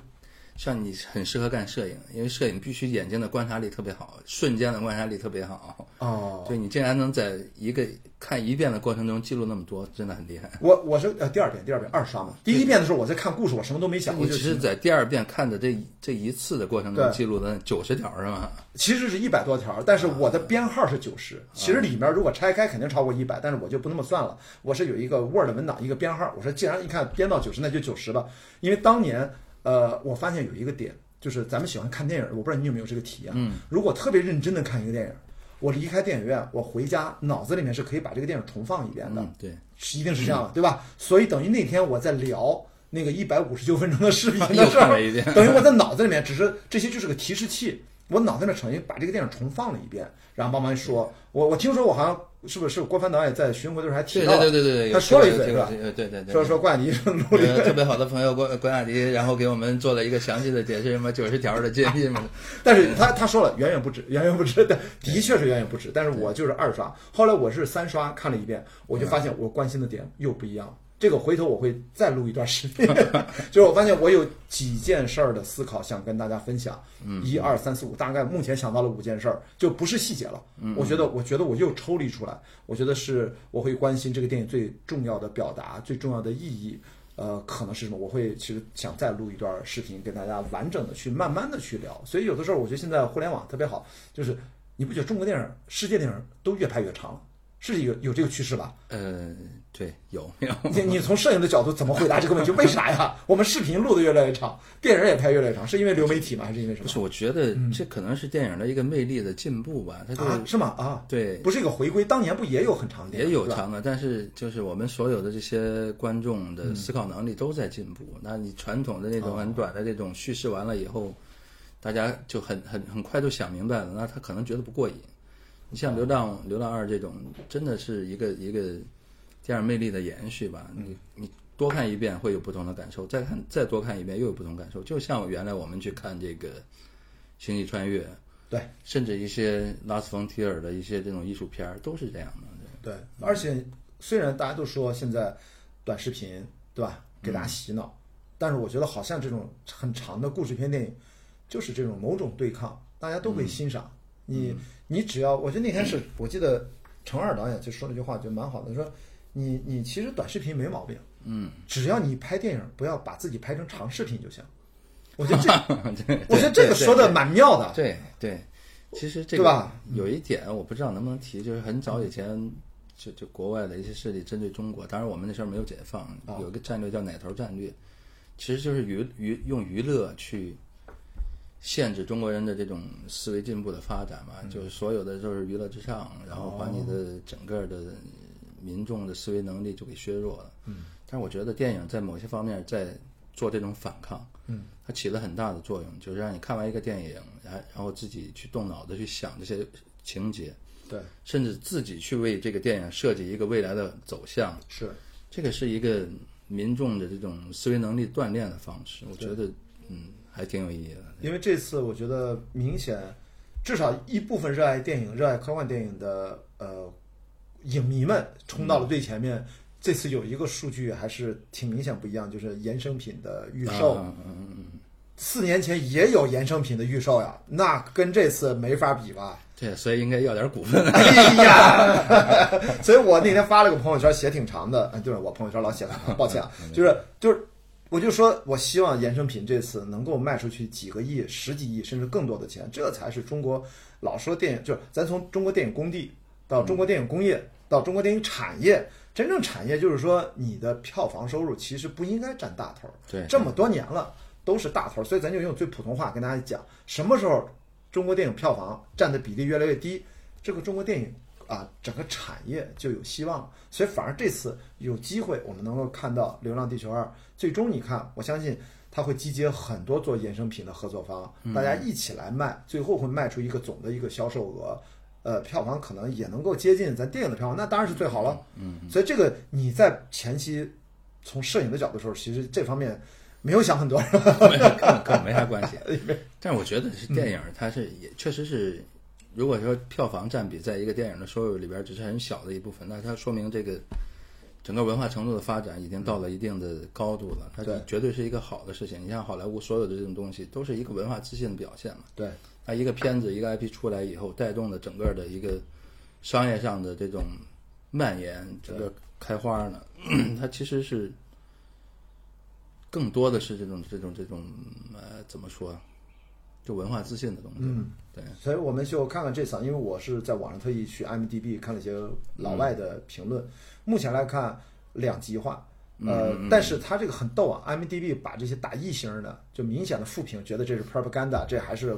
像你很适合干摄影，因为摄影必须眼睛的观察力特别好，瞬间的观察力特别好。哦，(laughs) 就你竟然能在一个看一遍的过程中记录那么多，真的很厉害。我我是呃第二遍第二遍二刷嘛，第一遍的时候我在看故事，我什么都没想，我只是在第二遍看的这这一次的过程中记录的九十条是吗？其实是一百多条，但是我的编号是九十。其实里面如果拆开肯定超过一百，但是我就不那么算了。我是有一个 Word 文档一个编号，我说既然一看编到九十，那就九十吧。因为当年呃，我发现有一个点，就是咱们喜欢看电影，我不知道你有没有这个体验。嗯，如果特别认真的看一个电影，我离开电影院，我回家脑子里面是可以把这个电影重放一遍的。嗯，对，是一定是这样的，对吧？所以等于那天我在聊那个一百五十九分钟的视频 (laughs) 的又时候看了一遍，等于我在脑子里面只是这些就是个提示器，我脑子里面等于把这个电影重放了一遍，然后慢慢说。我我听说我好像是不是是郭帆导演在巡回的时候还提到对，对对对对，他说了一这个嘴是吧？对对对，说说关雅迪努力呃特别好的朋友关关雅迪，然后给我们做了一个详细的解释，什么九十条的建议嘛。(laughs) 但是他他说了远远不止，远远不止，的的确是远远不止。但是我就是二刷，后来我是三刷看了一遍，我就发现我关心的点又不一样。这个回头我会再录一段视频，(laughs) 就是我发现我有几件事儿的思考想跟大家分享，一二三四五，大概目前想到了五件事儿，就不是细节了。我觉得，我觉得我又抽离出来，我觉得是我会关心这个电影最重要的表达、最重要的意义。呃，可能是什么？我会其实想再录一段视频，跟大家完整的去慢慢的去聊。所以有的时候，我觉得现在互联网特别好，就是你不觉得中国电影、世界电影都越拍越长了？是一个有这个趋势吧？呃，对，有没 (laughs) 有。你你从摄影的角度怎么回答这个问题？为啥呀？(laughs) 我们视频录的越来越长，电影也拍越来越长，是因为流媒体吗？还是因为什么？不是，我觉得这可能是电影的一个魅力的进步吧。它就啊，是吗？啊，对，不是一个回归，当年不也有很长的也有长的，但是就是我们所有的这些观众的思考能力都在进步。那你传统的那种很短的这种叙事完了以后，大家就很很很快就想明白了，那他可能觉得不过瘾。你像《流浪流浪二》这种，真的是一个一个电影魅力的延续吧？你你多看一遍会有不同的感受，再看再多看一遍又有不同感受。就像原来我们去看这个《星际穿越》，对甚至一些拉斯冯提尔的一些这种艺术片儿都是这样的。对，而且虽然大家都说现在短视频对吧，给大家洗脑，但是我觉得好像这种很长的故事片电影，就是这种某种对抗，大家都会欣赏。你你只要，我觉得那天是我记得程二导演就说了一句话，就蛮好的，说你你其实短视频没毛病，嗯，只要你拍电影不要把自己拍成长视频就行。我觉得这，(laughs) 对我觉得这个说的蛮妙的。对对，其实这个对吧有一点我不知道能不能提，就是很早以前就就国外的一些势力针对中国，当然我们那时候没有解放，啊有一个战略叫奶头战略，其实就是娱娱用娱乐去限制中国人的这种思维进步的发展嘛，就是所有的就是娱乐至上，然后把你的整个的民众的思维能力就给削弱了。嗯，但是我觉得电影在某些方面在做这种反抗，嗯，它起了很大的作用，就是让你看完一个电影，然然后自己去动脑子去想这些情节，对，甚至自己去为这个电影设计一个未来的走向，是。这个是一个民众的这种思维能力锻炼的方式，我觉得嗯还挺有意义的。因为这次我觉得明显，至少一部分热爱电影、热爱科幻电影的呃影迷们冲到了最前面。这次有一个数据还是挺明显不一样，就是衍生品的预售，嗯嗯嗯嗯，四年前也有衍生品的预售呀，那跟这次没法比吧？对，所以应该要点股份。哎呀，(laughs) 所以我那天发了个朋友圈，写挺长的，哎，对我朋友圈老写了，抱歉啊，就是就是我就说，我希望衍生品这次能够卖出去几个亿、十几亿，甚至更多的钱，这才是中国老说电影，就是咱从中国电影工地到中国电影工业到中国电影产业，真正产业就是说你的票房收入其实不应该占大头。对，这么多年了都是大头，所以咱就用最普通话跟大家讲，什么时候中国电影票房占的比例越来越低，这个中国电影啊整个产业就有希望。所以反而这次有机会，我们能够看到《流浪地球二》最终，你看，我相信它会集结很多做衍生品的合作方，大家一起来卖，最后会卖出一个总的一个销售额，呃，票房可能也能够接近咱电影的票房，那当然是最好了。嗯，所以这个你在前期从摄影的角度说，其实这方面没有想很多，没有跟跟没啥关系。(laughs) 但是我觉得是电影，它是也确实是，如果说票房占比在一个电影的收入里边只是很小的一部分，那它说明这个整个文化程度的发展已经到了一定的高度了，它对绝对是一个好的事情。你像好莱坞所有的这种东西，都是一个文化自信的表现嘛。对，它一个片子一个 IP 出来以后，带动的整个的一个商业上的这种蔓延，整个开花呢，它其实是更多的是这种这种这种呃怎么说，就文化自信的东西。嗯，对，所以我们就看看这场，因为我是在网上特意去 IMDB 看了一些老外的评论，目前来看两极化。呃，但是他这个很逗啊，IMDB 把这些打一星的，就明显的负评，觉得这是 propaganda，这还是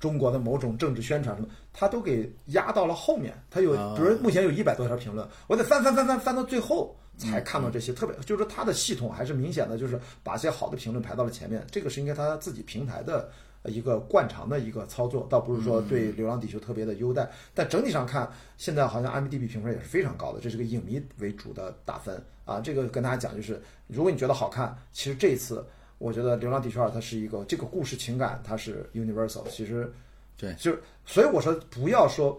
中国的某种政治宣传什么，他都给压到了后面。他有，啊比如目前有一百多条评论，我得翻翻翻翻翻到最后才看到这些，特别就是说他的系统还是明显的，就是把一些好的评论排到了前面，这个是应该他自己平台的。呃一个惯常的一个操作，倒不是说对《流浪地球》特别的优待，但整体上看，现在好像 IMDB 评分也是非常高的，这是个影迷为主的打分啊。这个跟大家讲，就是如果你觉得好看，其实这次我觉得《流浪地球二》它是一个这个故事情感它是 universal，其实对就是所以我说不要说。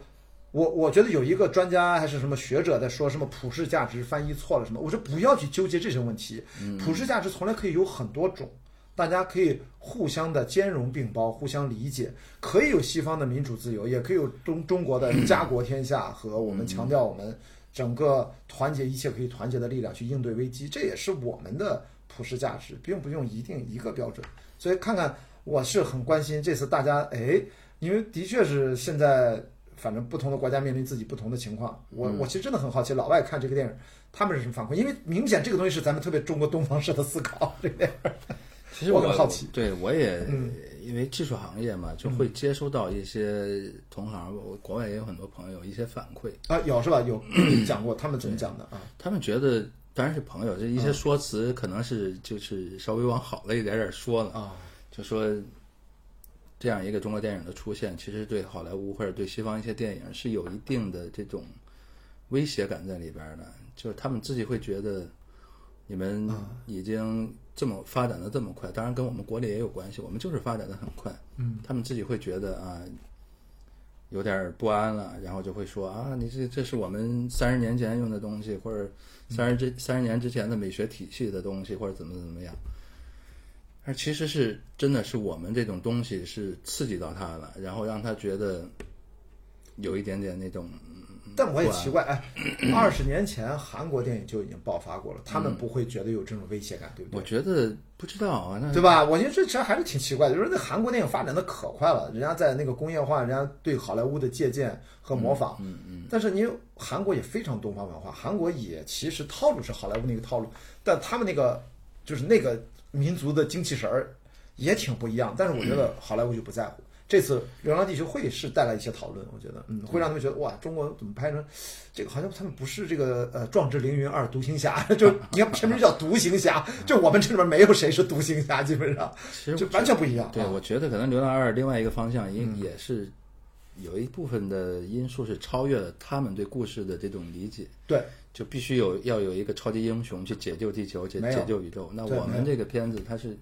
我我觉得有一个专家还是什么学者在说什么普世价值翻译错了什么，我说不要去纠结这些问题，普世价值从来可以有很多种，大家可以互相的兼容并包，互相理解，可以有西方的民主自由，也可以有中中国的家国天下和我们强调我们整个团结一切可以团结的力量去应对危机，这也是我们的普世价值，并不用一定一个标准。所以看看，我是很关心这次大家，哎，因为的确是现在。反正不同的国家面临自己不同的情况，我我其实真的很好奇，老外看这个电影，他们是什么反馈？因为明显这个东西是咱们特别中国东方式的思考。这个电影，(laughs) 其实 (laughs) 我很好奇对我也、嗯因为技术行业嘛，就会接收到一些同行，我国外也有很多朋友一些反馈，啊，有是吧？(clears throat) 有讲过他们怎么讲的啊？他们觉得当然是朋友，这一些说辞可能是就是稍微往好了一点点说了，啊，就说这样一个中国电影的出现，其实对好莱坞或者对西方一些电影是有一定的这种威胁感在里边的，就是他们自己会觉得你们已经这么发展的这么快，当然跟我们国内也有关系，我们就是发展的很快，嗯，他们自己会觉得啊。有点不安了，然后就会说啊，你这这是我们三十年前用的东西，或者三十之三十年之前的美学体系的东西，或者怎么怎么样。而其实是真的是我们这种东西是刺激到他了，然后让他觉得有一点点那种，但我也奇怪，哎，二十年前韩国电影就已经爆发过了，他们不会觉得有这种威胁感，对不对我？觉得不知道啊，那对吧？我觉得这其实还是挺奇怪的，就是那韩国电影发展的可快了，人家在那个工业化，人家对好莱坞的借鉴和模仿，嗯嗯，但是你韩国也非常东方文化，韩国也其实套路是好莱坞那个套路，但他们那个就是那个民族的精气神儿也挺不一样。但是我觉得好莱坞就不在乎。这次《流浪地球》会是带来一些讨论，我觉得，嗯，会让他们觉得哇，中国怎么拍成这个？好像他们不是这个呃《壮志凌云二》独行侠，(laughs) 就你看片名叫独行侠，就我们这里面没有谁是独行侠，基本上其实就完全不一样。对，啊我觉得可能《流浪二》另外一个方向也也是有一部分的因素是超越了他们对故事的这种理解。对，就必须有要有一个超级英雄去解救地球、解解救宇宙。那我们这个片子它是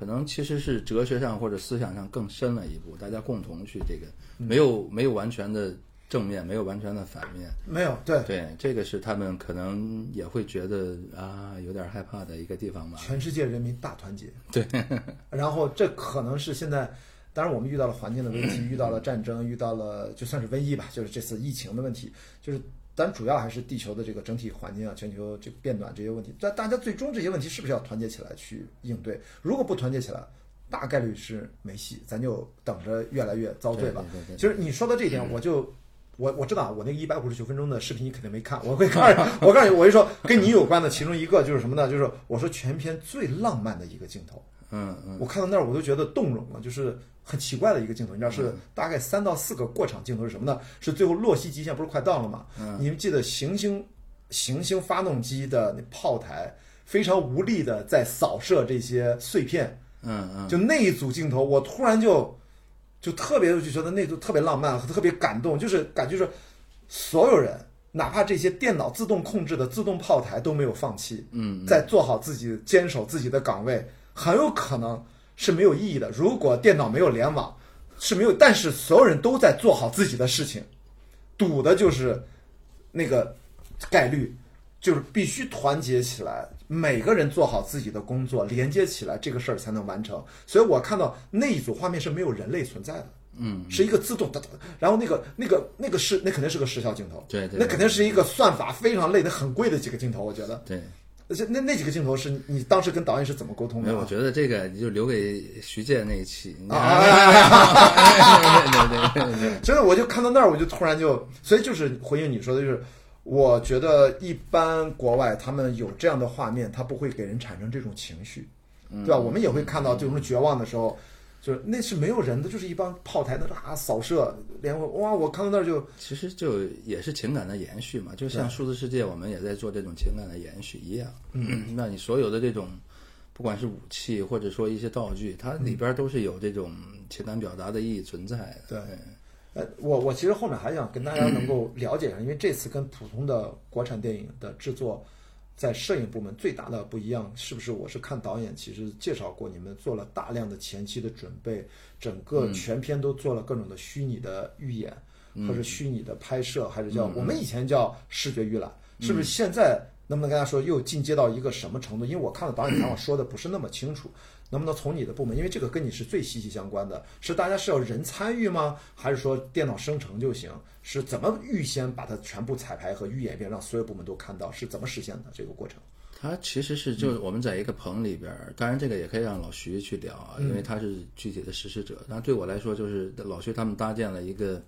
可能其实是哲学上或者思想上更深了一步，大家共同去这个嗯没有没有完全的正面，没有完全的反面。没有对。对，这个是他们可能也会觉得啊有点害怕的一个地方吧。全世界人民大团结。对，(laughs) 然后这可能是现在，当然我们遇到了环境的危机，(laughs) 遇到了战争，遇到了就算是瘟疫吧，就是这次疫情的问题，就是咱主要还是地球的这个整体环境啊，全球这个变暖这些问题，但大家最终这些问题是不是要团结起来去应对？如果不团结起来，大概率是没戏，咱就等着越来越遭罪吧。对对对其实你说到这一点，我就我我知道，我那个一百五十九分钟的视频你肯定没看，我会看。(laughs) 我告诉你，我就说跟你有关的其中一个就是什么呢？就是我说全片最浪漫的一个镜头。嗯嗯我看到那儿我都觉得动容了，就是很奇怪的一个镜头，你知道是大概三到四个过场镜头是什么呢？是最后洛希极限不是快到了吗？你们记得行星行星发动机的那炮台非常无力的在扫射这些碎片，嗯嗯，就那一组镜头，我突然就就特别就觉得那组特别浪漫，特别感动，就是感觉是所有人。哪怕这些电脑自动控制的自动炮台都没有放弃，嗯，在做好自己坚守自己的岗位，很有可能是没有意义的。如果电脑没有联网，是没有，但是所有人都在做好自己的事情，赌的就是那个概率，就是必须团结起来，每个人做好自己的工作，连接起来，这个事儿才能完成。所以我看到那一组画面是没有人类存在的。嗯，是一个自动的，然后那个那个那个是那肯定是个时效镜头，对对那肯定是一个算法非常累的、很贵的几个镜头，我觉得。对。而且那那几个镜头是你当时跟导演是怎么沟通的啊？我觉得这个你就留给徐健那一期。啊对对对对对，真的，我就看到那儿，我就突然就，所以就是回应你说的，就是我觉得一般国外他们有这样的画面，他不会给人产生这种情绪，对吧？我们也会看到这种绝望的时候，就是那是没有人的，就是一帮炮台的啊扫射连环，哇！我看到那儿就其实就也是情感的延续嘛，就像数字世界，我们也在做这种情感的延续一样。嗯，那你所有的这种，不管是武器或者说一些道具，它里边都是有这种情感表达的意义存在的。对呃，我我其实后面还想跟大家能够了解一下，因为这次跟普通的国产电影的制作，在摄影部门最大的不一样，是不是？我是看导演其实介绍过，你们做了大量的前期的准备，整个全片都做了各种的虚拟的预演，或者虚拟的拍摄，还是叫我们以前叫视觉预览，是不是？现在能不能跟大家说又进阶到一个什么程度？因为我看了导演采访说的不是那么清楚。能不能从你的部门，因为这个跟你是最息息相关的，是大家是要人参与吗？还是说电脑生成就行？是怎么预先把它全部彩排和预演一遍，让所有部门都看到？是怎么实现的这个过程？它其实是就是我们在一个棚里边儿，当然这个也可以让老徐去聊啊，因为他是具体的实施者。但对我来说，就是老徐他们搭建了一个，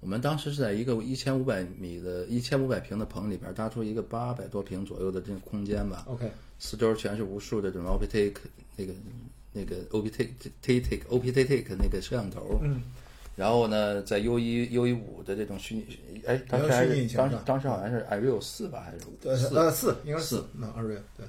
我们当时是在一个一千五百米的、一千五百平的棚里边儿搭出一个八百多平左右的这个空间吧。OK，四周全是无数的这种 OPTIC 那个那个 OPTIC OPTIC 那个摄像头。嗯。然后呢，在 U 一 U 一五的这种虚拟，哎，当时当时当时好像是 Unreal 四吧，还是呃四呃四应该是四四，那二月对，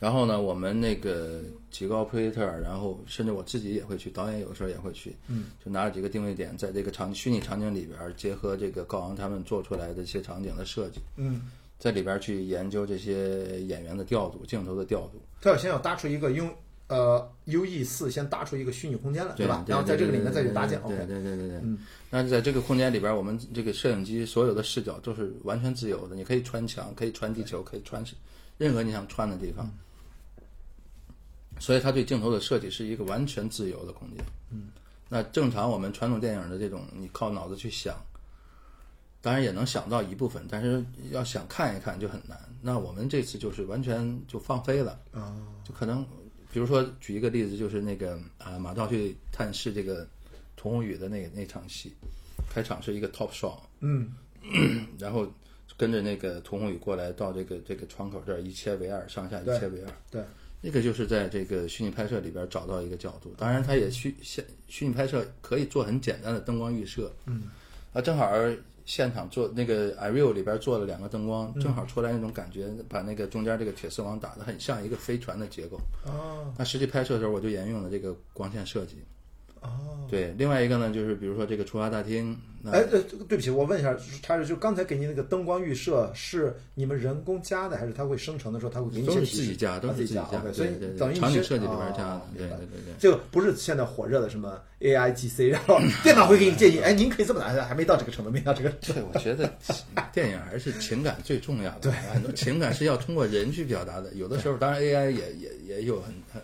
然后呢，我们那个几个 operator，然后甚至我自己也会去，导演有的时候也会去，嗯，就拿着几个定位点，在这个场虚拟场景里边，结合这个高昂他们做出来的一些场景的设计，嗯，在里边去研究这些演员的调度、镜头的调度。他要先要搭出一个用呃 U E 四先搭出一个虚拟空间来，对吧？然后在这个里面再去搭建。对对对对对。嗯。那在这个空间里边，我们这个摄影机所有的视角都是完全自由的，你可以穿墙，可以穿地球，可以穿任何你想穿的地方。所以它对镜头的设计是一个完全自由的空间。嗯。那正常我们传统电影的这种，你靠脑子去想，当然也能想到一部分，但是要想看一看就很难。那我们这次就是完全就放飞了。啊，就可能，比如说举一个例子，就是那个啊，马道去探视这个屠洪宇的那那场戏，开场是一个 top shot，嗯。(clears throat) 然后跟着那个屠洪宇过来到这个这个窗口这儿一切为二，上下一切为二，对，那个就是在这个虚拟拍摄里边找到一个角度，当然它也虚现虚拟拍摄可以做很简单的灯光预设，嗯，啊，正好现场做那个 Unreal 里边做了两个灯光，正好出来那种感觉，把那个中间这个铁丝网打得很像一个飞船的结构。哦那实际拍摄的时候，我就沿用了这个光线设计。哦，对，另外一个呢，就是比如说这个出发大厅，那哎对，对不起，我问一下，插着就刚才给您那个灯光预设是你们人工加的，还是它会生成的时候它会给你一都是些提示自己加，都啊自己是自己加。OK，所以等于对，场景设计里边加的哦，对对对对。这个不是现在火热的什么 AI GC，然后电脑会给你建议，哎，您可以这么来，还没到这个程度，没到这个。对，我觉得 (laughs) 电影还是情感最重要的。对，很多情感是要通过人去表达的。有的时候，当然 AI 也也也有很很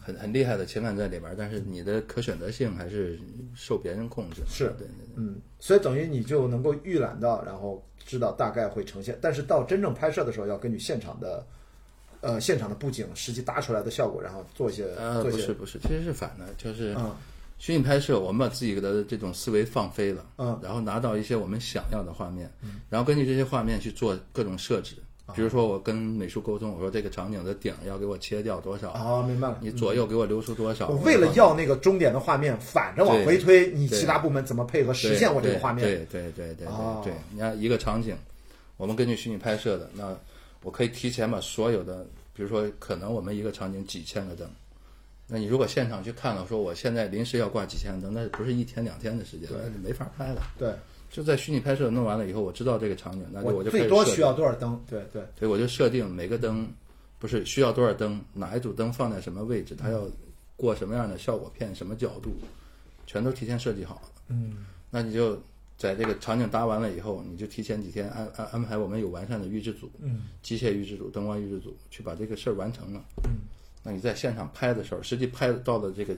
很很厉害的情感在里边儿，但是你的可选择性还是受别人控制。是对对对。嗯，所以等于你就能够预览到，然后知道大概会呈现，但是到真正拍摄的时候，要根据现场的，呃，现场的布景实际搭出来的效果，然后做一些呃，不是不是，其实是反的，就是嗯虚拟拍摄，我们把自己的这种思维放飞了，嗯然后拿到一些我们想要的画面，嗯然后根据这些画面去做各种设置。啊比如说，我跟美术沟通，我说这个场景的顶要给我切掉多少，啊，明白了。你左右给我留出多少。我为了要那个终点的画面，反着往回推，你其他部门怎么配合实现我这个画面？对对对对对哦对，你看一个场景，我们根据虚拟拍摄的，那我可以提前把所有的，比如说可能我们一个场景几千个灯，那你如果现场去看了，说我现在临时要挂几千个灯，那不是一天两天的时间，那就没法拍了。对，就在虚拟拍摄弄完了以后，我知道这个场景，那就我就开最多需要多少灯？对对，所以我就设定每个灯不是需要多少灯，哪一组灯放在什么位置，它要过什么样的效果片、什么角度，全都提前设计好了。嗯，那你就在这个场景搭完了以后，你就提前几天安安安排我们有完善的预制组，嗯，机械预制组、灯光预制组去把这个事儿完成了。嗯，那你在现场拍的时候，实际拍到的这个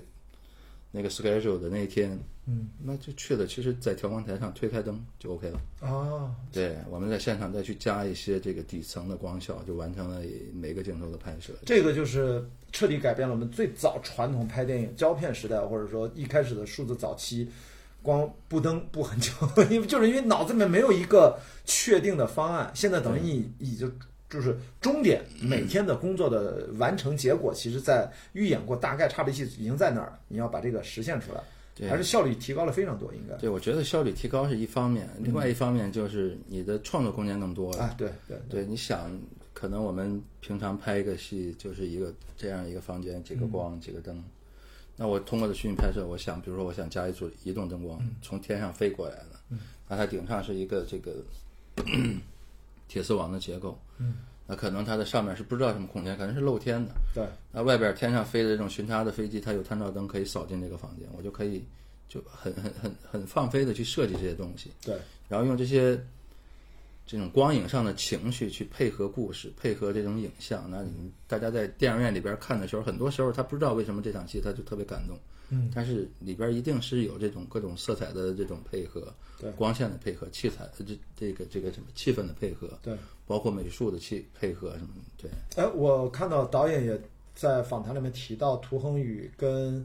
那个 schedule 的那一天，嗯，那就去了。其实，在调光台上推开灯就 OK 了。哦，对，我们在现场再去加一些这个底层的光效，就完成了每个镜头的拍摄。这个就是彻底改变了我们最早传统拍电影胶片时代，或者说一开始的数字早期，光布灯布很久，(laughs) 因为就是因为脑子里面没有一个确定的方案。现在等于你已经就是终点每天的工作的完成结果，其实在预演过，大概差别系已经在那儿了，你要把这个实现出来，对。还是效率提高了非常多，应该。对，我觉得效率提高是一方面，另外一方面就是你的创作空间更多了。啊，对对对，你想，可能我们平常拍一个戏就是一个这样一个房间，几个光，几个灯。那我通过的虚拟拍摄，我想，比如说我想加一组移动灯光，从天上飞过来的，那它顶上是一个这个铁丝网的结构，嗯那可能它的上面是不知道什么空间，可能是露天的。对，那外边天上飞的这种巡查的飞机，它有探照灯可以扫进这个房间，我就可以就很很很很放飞的去设计这些东西。对，然后用这些这种光影上的情绪去配合故事，配合这种影像。那你大家在电影院里边看的时候，很多时候他不知道为什么这场戏他就特别感动，嗯，但是里边一定是有这种各种色彩的这种配合，对光线的配合，器材这这个这个什么气氛的配合，对。包括美术的气配合什么的，对。哎，我看到导演也在访谈里面提到涂恒宇跟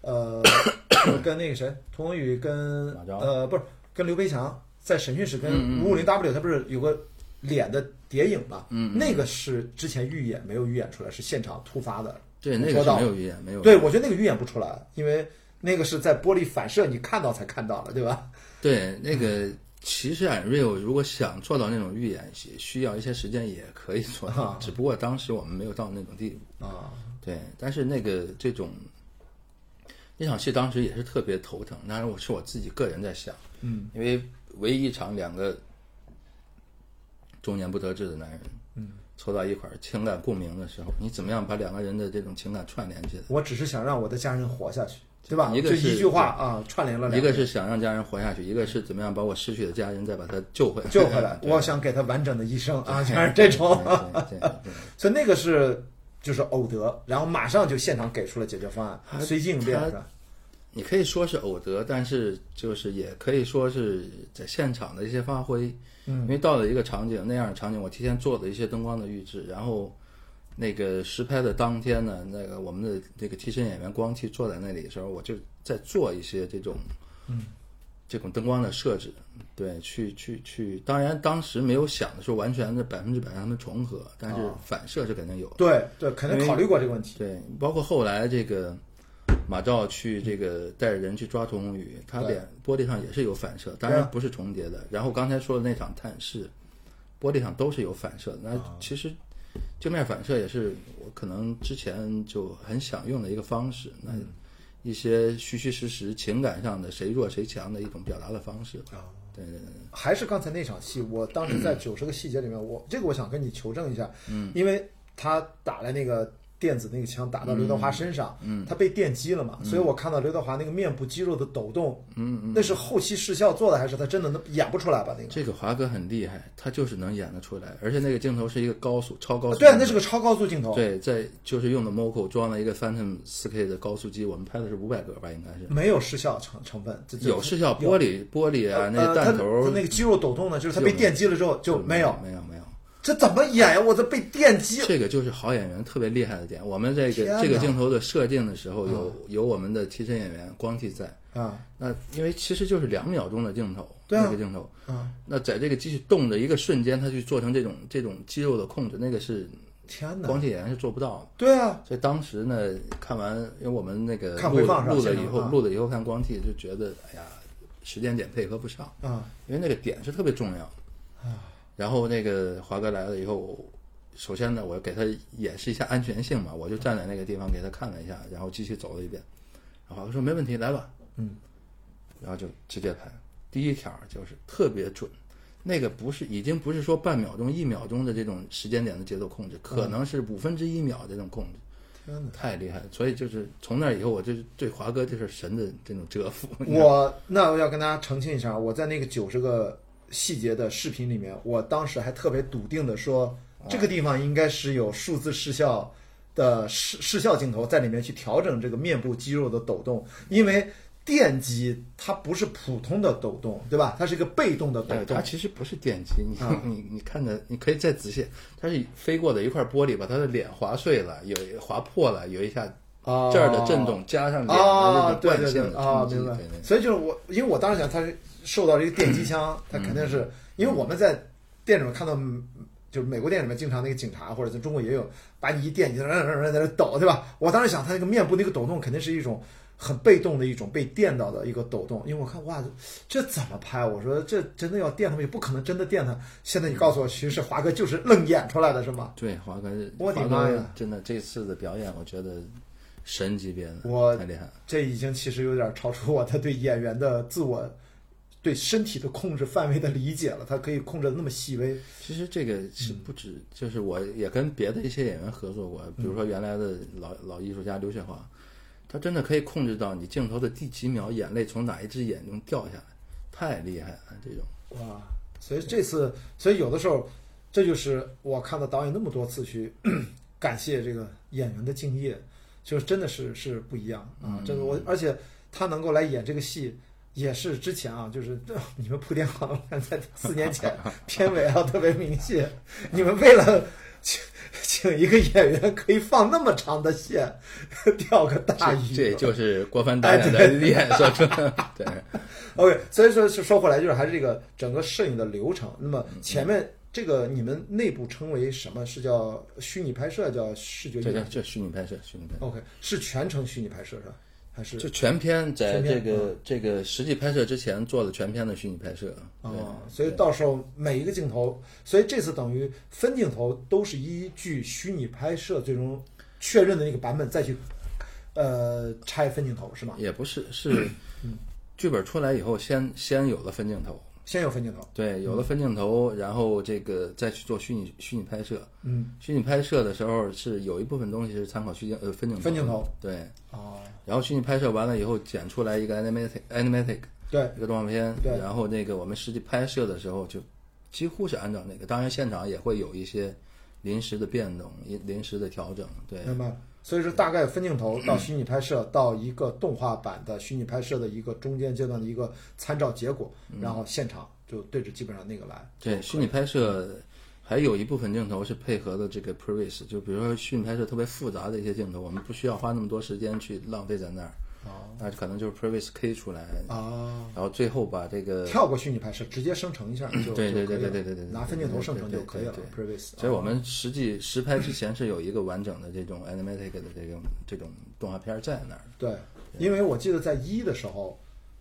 呃 (coughs) 跟那个谁，涂恒宇跟呃不是跟刘培强在审讯室跟五五零 W 他不是有个脸的谍影嘛？嗯嗯那个是之前预演没有预演出来，是现场突发的。对，那个没有预演，没有。对，我觉得那个预演不出来，因为那个是在玻璃反射你看到才看到的，对吧？对，那个其实 Unreal 如果想做到那种预演，也需要一些时间，也可以做到，啊。只不过当时我们没有到那种地步。啊，对，但是那个这种那场戏当时也是特别头疼，当然我是我自己个人在想，嗯，因为唯一一场两个中年不得志的男人，嗯，凑到一块儿情感共鸣的时候，你怎么样把两个人的这种情感串联起来？我只是想让我的家人活下去，对吧？一个就是一句话啊，串联了两一个是想让家人活下去，一个是怎么样把我失去的家人再把他救回来。救回来，(laughs) 我想给他完整的一生啊，全是这种。(laughs) 所以那个是就是偶得，然后马上就现场给出了解决方案，随机应变他是吧？你可以说是偶得，但是就是也可以说是在现场的一些发挥。嗯因为到了一个场景那样的场景，我提前做了一些灯光的预制，然后那个实拍的当天呢，那个我们的这个替身演员光替坐在那里的时候，我就在做一些这种，嗯，这种灯光的设置，对，去去去。当然当时没有想的说完全的百分之百让他们重合，但是哦反射是肯定有的。对对，肯定考虑过这个问题。对，包括后来这个马照去这个带着人去抓屠洪宇，他脸玻璃上也是有反射，当然不是重叠的。然后刚才说的那场探视，玻璃上都是有反射的。那啊其实镜面反射也是我可能之前就很想用的一个方式。那嗯一些虚虚实实情感上的谁弱谁强的一种表达的方式。啊，对对对，还是刚才那场戏，我当时在九十个细节里面，我这个我想跟你求证一下，嗯，因为他打了那个电子那个枪打到刘德华身上，嗯他被电击了嘛，所以我看到刘德华那个面部肌肉的抖动，嗯嗯，那是后期视效做的，还是他真的能演不出来吧？那个这个华哥很厉害，他就是能演得出来，而且那个镜头是一个高速、超高速。对啊，那是个超高速镜头，对，在就是用的 MOCO 装了一个 Phantom 4K 的高速机，我们拍的是五百格吧，应该是。没有视效成成分，有视效，玻璃玻璃啊，那弹头他那个肌肉抖动呢，就是他被电击了之后就没有，没有没有。这怎么演呀？我这被电击。这个就是好演员特别厉害的点。我们这个这个镜头的设定的时候，有有我们的替身演员光替在。啊那因为其实就是两秒钟的镜头，对啊那个镜头。啊！那在这个机器动的一个瞬间，它去做成这种这种肌肉的控制，那个是天哪！光替演员是做不到的。对啊，所以当时呢，看完，因为我们那个录看回放录了以后，啊录了以后看光替就觉得，哎呀，时间点配合不上，啊因为那个点是特别重要的。然后那个华哥来了以后，首先呢，我给他演示一下安全性嘛，我就站在那个地方给他看了一下，然后继续走了一遍。然后华哥说没问题，来吧，嗯，然后就直接拍。第一条就是特别准，那个不是已经不是说半秒钟、一秒钟的这种时间点的节奏控制，可能是五分之一秒这种控制。天哪！太厉害了，所以就是从那以后，我就是对华哥就是神的这种折服。我那我要跟大家澄清一下，我在那个九十个细节的视频里面，我当时还特别笃定的说，这个地方应该是有数字视效的视视效镜头在里面去调整这个面部肌肉的抖动，因为电击它不是普通的抖动，对吧？它是一个被动的抖，动它。其实不是电击，你、啊 (laughs) 你你看着，你可以再仔细，它是飞过的一块玻璃，把他的脸划碎了，有划破了，有一下啊这儿的震动加上脸对对对啊，的冲击，明白对对。所以就是我，因为我当时想，它是受到这个电击枪，他肯定是因为我们在电影里面看到，嗯就是美国电影里面经常那个警察或者在中国也有，把你一电，你在那儿在那抖，对吧？我当时想，他那个面部那个抖动肯定是一种很被动的一种被电到的一个抖动，因为我看哇，这怎么拍？我说这真的要电他们，也不可能真的电他。现在你告诉我，其实是华哥就是愣演出来的，是吗？对，华哥，我的妈呀真的这次的表演，我觉得神级别的，我太厉害了。这已经其实有点超出我他对演员的自我对身体的控制范围的理解了，他可以控制的那么细微。其实这个是不止，就是我也跟别的一些演员合作过，比如说原来的老老艺术家刘雪华，他真的可以控制到你镜头的第几秒，眼泪从哪一只眼中掉下来，太厉害了，这种。哇！所以这次，所以有的时候，这就是我看到导演那么多次去 (clears throat) 感谢这个演员的敬业，就是真的是是不一样啊！这个我，而且他能够来演这个戏。也是之前啊，(laughs) 就是你们铺垫好了，(laughs) 在四年前片尾啊特别明细，你们为了请请一个演员可以放那么长的线，(laughs) 钓个大鱼，这就是郭帆导演的厉害所说。对，OK，所以说是说回来，就是还是这个整个摄影的流程。那么前面这个你们内部称为什么？是叫虚拟拍摄，叫视觉这叫这虚拟拍摄，虚拟拍摄。OK，是全程虚拟拍摄是吧？还是就全片在这个这个实际拍摄之前做了全片的虚拟拍摄。哦，所以到时候每一个镜头，所以这次等于分镜头都是依据虚拟拍摄最终确认的那个版本再去呃拆分镜头是吗？也不是，是剧本出来以后先先有了分镜头。先有分镜头，对，有了分镜头，然后这个再去做虚拟虚拟拍摄。嗯，虚拟拍摄的时候是有一部分东西是参考虚镜呃分镜头。分镜头。对，哦，然后虚拟拍摄完了以后，剪出来一个 animatic animatic 对，一个动画片。对然后那个我们实际拍摄的时候就几乎是按照那个，当然现场也会有一些临时的变动、临临时的调整。对，明白。所以说，大概分镜头到虚拟拍摄到一个动画版的虚拟拍摄的一个中间阶段的一个参照结果，然后现场就对着基本上那个来。对，虚拟拍摄还有一部分镜头是配合的这个 previs，就比如说虚拟拍摄特别复杂的一些镜头，我们不需要花那么多时间去浪费在那儿，哦那可能就是 previs K 出来，啊，然后最后把这个，跳过虚拟拍摄，直接生成一下就对对对对对对对拿分镜头生成就可以了对对。Previs，所以我们实际实拍之前是有一个完整的这种 animatic 的这种这种动画片在那儿。对，因为我记得在一的时候，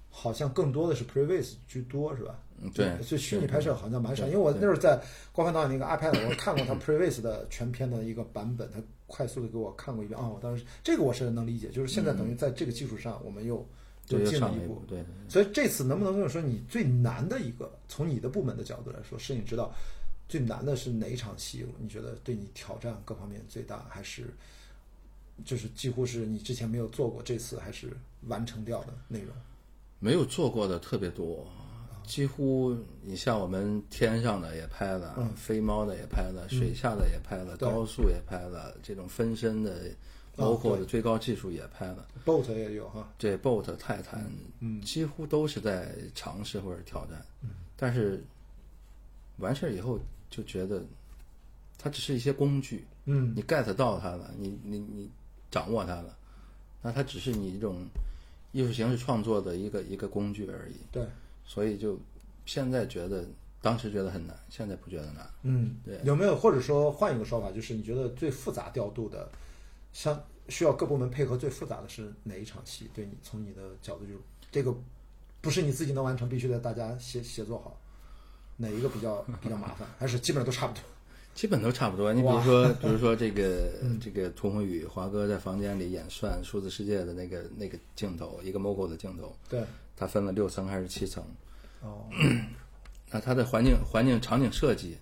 好像更多的是 Previs 居多，是吧？嗯对所以虚拟拍摄好像蛮少。因为我那时候在官方导演那个 iPad，我看过他 Previs 的全片的一个版本，他快速的给我看过一遍啊。我当时这个我是能理解，就是现在等于在这个基础上，我们又又进了一步，。对，所以这次能不能跟我说，你最难的一个，从你的部门的角度来说，摄影指导最难的是哪一场戏？你觉得对你挑战各方面最大，还是就是几乎是你之前没有做过，这次还是完成掉的内容？没有做过的特别多，几乎你像我们天上的也拍了，嗯。飞猫的也拍了，水下的也拍了，对。高速也拍了，这种分身的，包括的最高技术也拍了。boat 也有哈，对，boat、泰坦，嗯几乎都是在尝试或者挑战，但是完事儿以后就觉得它只是一些工具，嗯。你 get 到它了，你你你掌握它了，那它只是你一种艺术形式创作的一个一个工具而已。对，所以就现在觉得，当时觉得很难，现在不觉得难。嗯，对有没有或者说换一个说法，就是你觉得最复杂调度的，像需要各部门配合最复杂的是哪一场戏？对你从你的角度，就是这个不是你自己能完成，必须得大家协协作好，哪一个比较比较麻烦？还是基本上都差不多？(laughs) 基本都差不多。你比如说，比如说这个 (laughs) 嗯这个涂宏宇华哥在房间里演算数字世界的那个那个镜头，一个 MOGO 的镜头，对，它分了六层还是七层？哦，(clears throat) 那它的环境环境场景设计，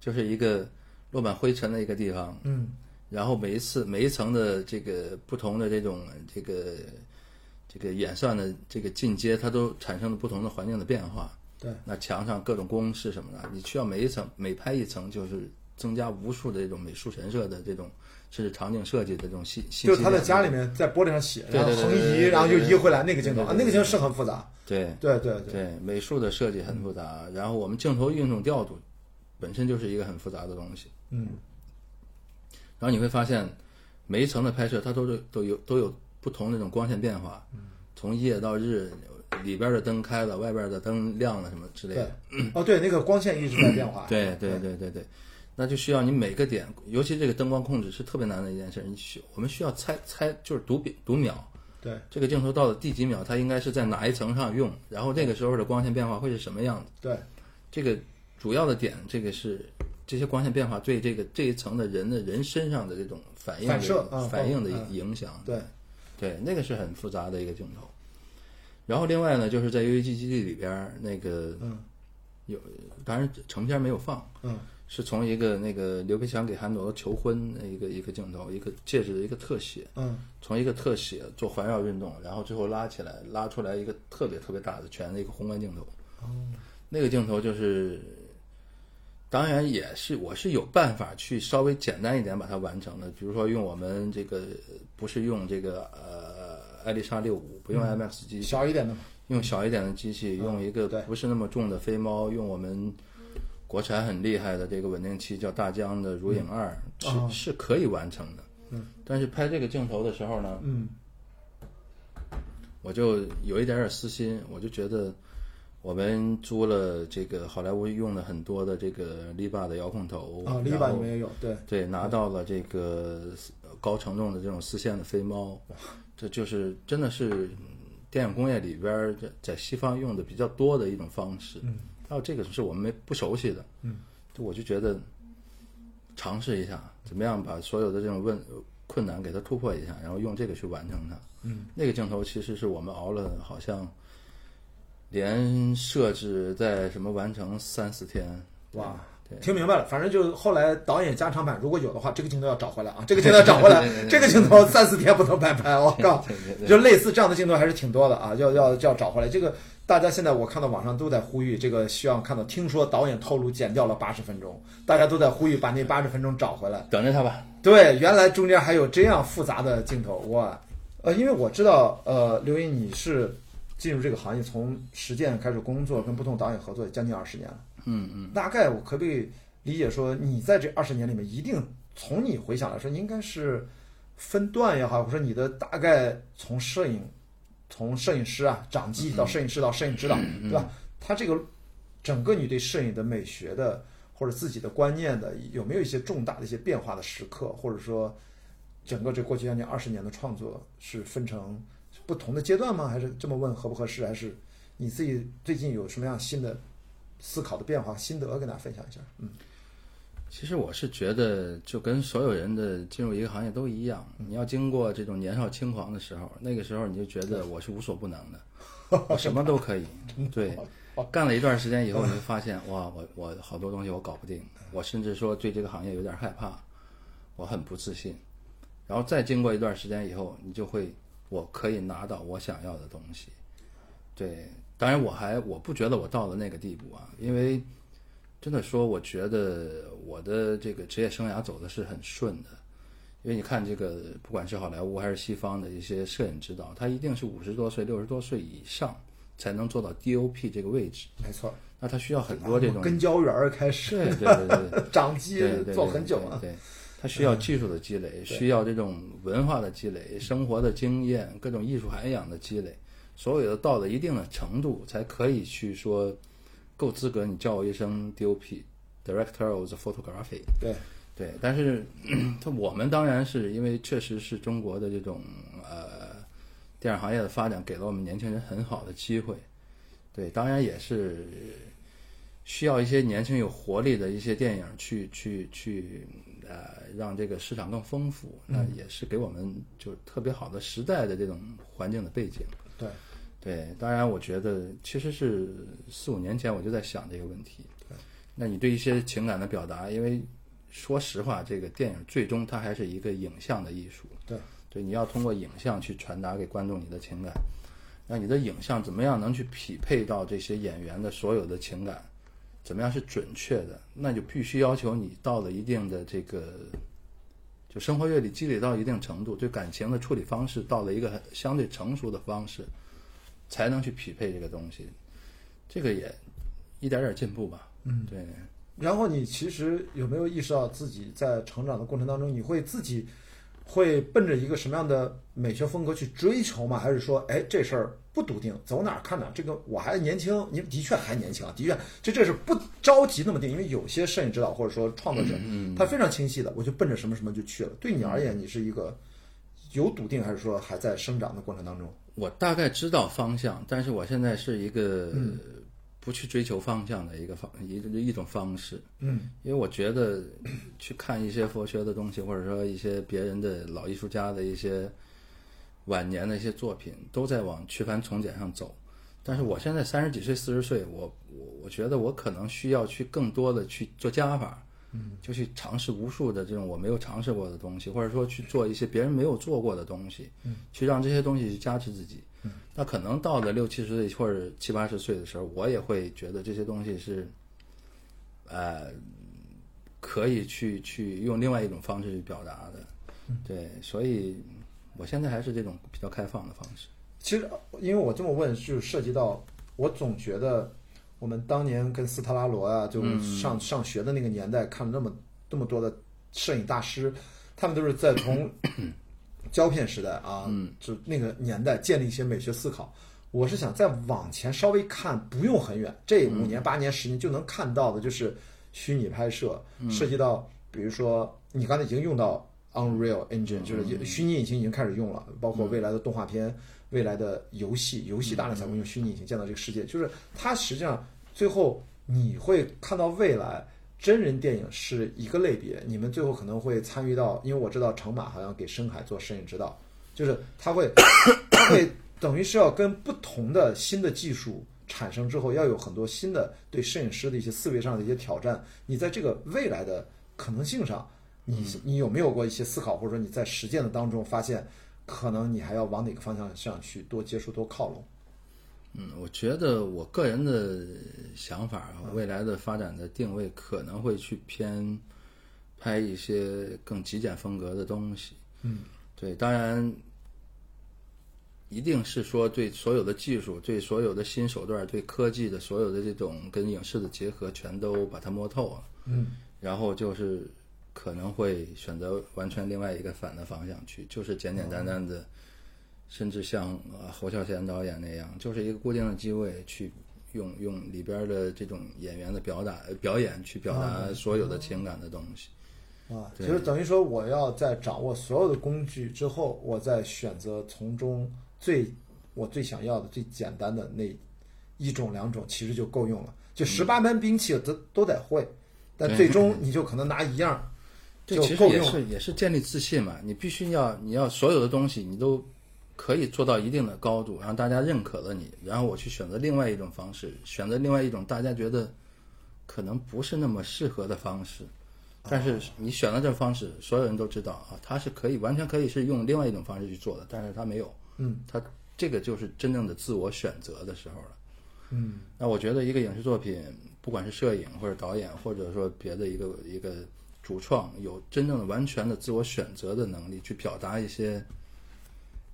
就是一个落满灰尘的一个地方，嗯然后每一次每一层的这个不同的这种这个这个演算的这个进阶，它都产生了不同的环境的变化。对，那墙上各种公式什么的，你需要每一层每拍一层，就是增加无数的这种美术神社的这种甚至场景设计的这种信信息。就是他在家里。面在玻璃上写，然后横移，然后又移回来那个镜头啊，那个镜头是很复杂。对对对对，美术的设计很复杂，然后我们镜头运动调度本身就是一个很复杂的东西。嗯然后你会发现，每一层的拍摄它都是都有都有不同那种光线变化，从夜到日，里边的灯开了，外边的灯亮了，什么之类的。，哦对，那个光线一直在变化。对对对对对，那就需要你每个点，尤其这个灯光控制是特别难的一件事。你需我们需要猜猜，就是读秒读秒，对这个镜头到了第几秒，它应该是在哪一层上用，然后那个时候的光线变化会是什么样子。对这个主要的点，这个是这些光线变化对这个这一层的人的人身上的这种反应的反射嗯反应的嗯影响。对对，那个是很复杂的一个镜头。然后另外呢，就是在 UAG 基地里边儿那个嗯有，当然成片没有放，嗯是从一个那个刘培强给韩朵求婚的一个一个镜头，一个戒指的一个特写，嗯从一个特写做环绕运动，然后最后拉起来，拉出来一个特别特别大的全的一个宏观镜头。哦那个镜头就是，当然也是我是有办法去稍微简单一点把它完成的，比如说用我们这个不是用这个呃艾丽莎六五，不用 IMAX 机器，小一点的嘛。用小一点的机器，用一个对不是那么重的飞猫，用我们国产很厉害的这个稳定器叫大疆的如影二、啊是是可以完成的。嗯，但是拍这个镜头的时候呢，嗯我就有一点点私心，我就觉得我们租了这个好莱坞用的很多的这个 Liba 的遥控头啊，篱然后笆里面也有，对对，拿到了这个高承重的这种丝线的飞猫，这就是真的是电影工业里边在在西方用的比较多的一种方式。嗯，还有这个是我们没不熟悉的。嗯，就我就觉得尝试一下，怎么样把所有的这种问困难给它突破一下，然后用这个去完成它。嗯，那个镜头其实是我们熬了好像连设置在什么完成三四天。哇。对，听明白了，反正就后来导演加长版如果有的话，这个镜头要找回来啊，这个镜头要 (laughs) 找回来这个镜头三四天不能白拍，我靠，就类似这样的镜头还是挺多的啊，要要要找回来。这个大家现在我看到网上都在呼吁，这个希望看到，听说导演透露剪掉了八十分钟，大家都在呼吁把那八十分钟找回来。等着他吧。对，原来中间还有这样复杂的镜头，哇！呃，因为我知道，呃，刘英你是进入这个行业，从实践开始工作，跟不同导演合作将近二十年了。嗯嗯。大概我可不可以理解说，你在这二十年里面，一定从你回想来说，应该是分段也好，或者说你的大概从摄影，从摄影师啊掌机到摄影师到摄影指导，对吧？他这个整个你对摄影的美学的或者自己的观念的，有没有一些重大的一些变化的时刻，或者说整个这过去将近二十年的创作是分成不同的阶段吗？还是这么问合不合适？还是你自己最近有什么样新的思考的变化、心得跟大家分享一下？嗯其实我是觉得，就跟所有人的进入一个行业都一样，你要经过这种年少轻狂的时候，那个时候你就觉得我是无所不能的，(laughs) 我什么都可以。(laughs) 对，干了一段时间以后，(laughs) 你会发现，哇，我我好多东西我搞不定，我甚至说对这个行业有点害怕，我很不自信。然然后再经过一段时间以后，你就会我可以拿到我想要的东西。对，当然我还我不觉得我到了那个地步啊，因为真的说，我觉得我的这个职业生涯走的是很顺的。因为你看这个，不管是好莱坞还是西方的一些摄影指导，他一定是五十多岁、六十多岁以上才能做到 DOP 这个位置。没错，那他需要很多这种跟胶原儿开始，对对对对，(laughs) 长肌做很久了。对对，他需要技术的积累，需要这种文化的积累、生活的经验、各种艺术涵养的积累，所有的到了一定的程度，才可以去说够资格你叫我一声 DOP，Director of the Photography。对对，但是他我们当然是因为确实是中国的这种呃电影行业的发展给了我们年轻人很好的机会，对，当然也是需要一些年轻有活力的一些电影去去去呃让这个市场更丰富，那也是给我们就特别好的时代的这种环境的背景。对对，当然我觉得其实是四五年前我就在想这个问题。对那你对一些情感的表达，因为说实话，这个电影最终它还是一个影像的艺术。对对，你要通过影像去传达给观众你的情感。那你的影像怎么样能去匹配到这些演员的所有的情感？怎么样是准确的？那就必须要求你到了一定的这个，就生活阅历积累到一定程度，对感情的处理方式到了一个很相对成熟的方式，才能去匹配这个东西。这个也一点点进步吧。嗯，对。然后你其实有没有意识到自己在成长的过程当中，你会自己会奔着一个什么样的美学风格去追求吗？还是说，哎，这事儿不笃定，走哪儿看哪儿？这个我还年轻，你的确还年轻啊，的确，这这是不着急那么定，因为有些摄影指导或者说创作者，他非常清晰的，我就奔着什么什么就去了。对你而言，你是一个有笃定，还是说还在生长的过程当中？我大概知道方向，但是我现在是一个不去追求方向的一个方一一种方式。嗯，因为我觉得去看一些佛学的东西，或者说一些别人的老艺术家的一些晚年的一些作品，都在往去繁从简上走。但是我现在三十几岁、四十岁，我我我觉得我可能需要去更多的去做加法，嗯，就去尝试无数的这种我没有尝试过的东西，或者说去做一些别人没有做过的东西，嗯，去让这些东西去加持自己。嗯那可能到了六七十岁或者七八十岁的时候，我也会觉得这些东西是，呃，可以去去用另外一种方式去表达的。对，所以我现在还是这种比较开放的方式。其实，因为我这么问，就涉及到我总觉得我们当年跟斯特拉罗啊，就上、上学的那个年代，看了那么那么多的摄影大师，他们都是在从 (coughs) 胶片时代啊，就那个年代建立一些美学思考。我是想再往前稍微看，不用很远，这五年、八年、十年就能看到的，就是虚拟拍摄，涉及到比如说你刚才已经用到 Unreal Engine，就是虚拟引擎已经开始用了，包括未来的动画片、未来的游戏，游戏大量采用用虚拟引擎见到这个世界，就是它实际上最后你会看到未来。真人电影是一个类别，你们最后可能会参与到，因为我知道程马好像给深海做摄影指导，就是他会，(coughs) 他会等于是要跟不同的新的技术产生之后，要有很多新的对摄影师的一些思维上的一些挑战。你在这个未来的可能性上，你你有没有过一些思考，或者说你在实践的当中发现，可能你还要往哪个方向上去多接触、多靠拢？嗯，我觉得我个人的想法啊，未来的发展的定位可能会去偏拍一些更极简风格的东西。嗯，对，当然一定是说对所有的技术、对所有的新手段、对科技的所有的这种跟影视的结合，全都把它摸透了。嗯，然后就是可能会选择完全另外一个反的方向去，就是简简单单的。甚至像呃侯孝贤导演那样，就是一个固定的机位去用用里边的这种演员的表达表演去表达所有的情感的东西。啊，其实等于说我要在掌握所有的工具之后，我再选择从中最我最想要的最简单的那一种两种，其实就够用了。就十八般兵器都都得会，但最终 (laughs) 你就可能拿一样这其实也是也是建立自信嘛。你必须要你要所有的东西你都。可以做到一定的高度，让大家认可了你，然后我去选择另外一种方式，选择另外一种大家觉得可能不是那么适合的方式，但是你选了这方式，所有人都知道啊，他是可以完全可以是用另外一种方式去做的，但是他没有，嗯，他这个就是真正的自我选择的时候了。嗯。那我觉得一个影视作品，不管是摄影或者导演，或者说别的一个一个主创，有真正的完全的自我选择的能力，去表达一些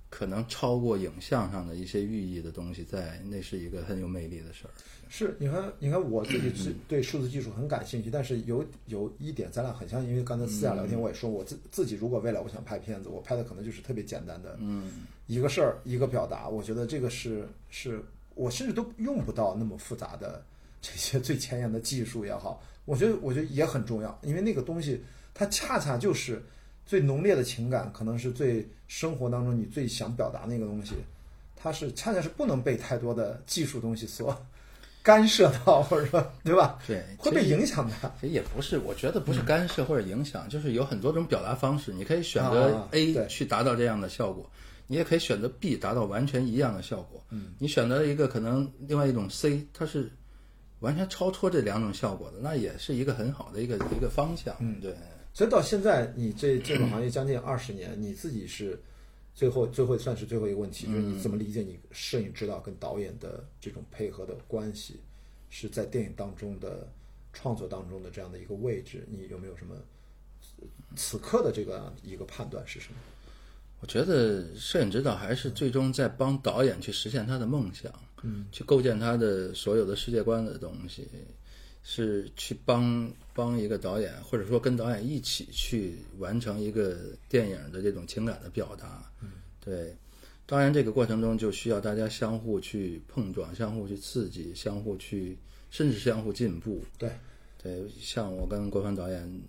可能超过影像上的一些寓意的东西在，那是一个很有魅力的事儿。是，你看，你看，我自己是对数字技术很感兴趣，但是有有一点咱俩很像，因为刚才私下聊天我也说，我自自己如果未来我想拍片子，我拍的可能就是特别简单的，嗯，一个事儿一个表达，我觉得这个是是我甚至都用不到那么复杂的这些最前沿的技术也好，我觉得我觉得也很重要，因为那个东西它恰恰就是最浓烈的情感，可能是最生活当中你最想表达那个东西，它是恰恰是不能被太多的技术东西所 (laughs) 干涉到，或者说对吧？对，会被影响的。其实也不是，我觉得不是干涉或者影响，就是有很多种表达方式，你可以选择啊 A 去达到这样的效果，你也可以选择 B 达到完全一样的效果。嗯，你选择了一个可能另外一种 C，它是完全超脱这两种效果的，那也是一个很好的一个一个方向。嗯，对。所以到现在，你这这个行业将近二十年，你自己是最后最后算是最后一个问题，就是你怎么理解你摄影指导跟导演的这种配合的关系，是在电影当中的创作当中的这样的一个位置，你有没有什么此刻的这个一个判断是什么？我觉得摄影指导还是最终在帮导演去实现他的梦想，嗯，去构建他的所有的世界观的东西，是去帮帮一个导演，或者说跟导演一起去完成一个电影的这种情感的表达，嗯，对。当然，这个过程中就需要大家相互去碰撞、相互去刺激、相互去，甚至相互进步。对，对，像我跟郭帆导演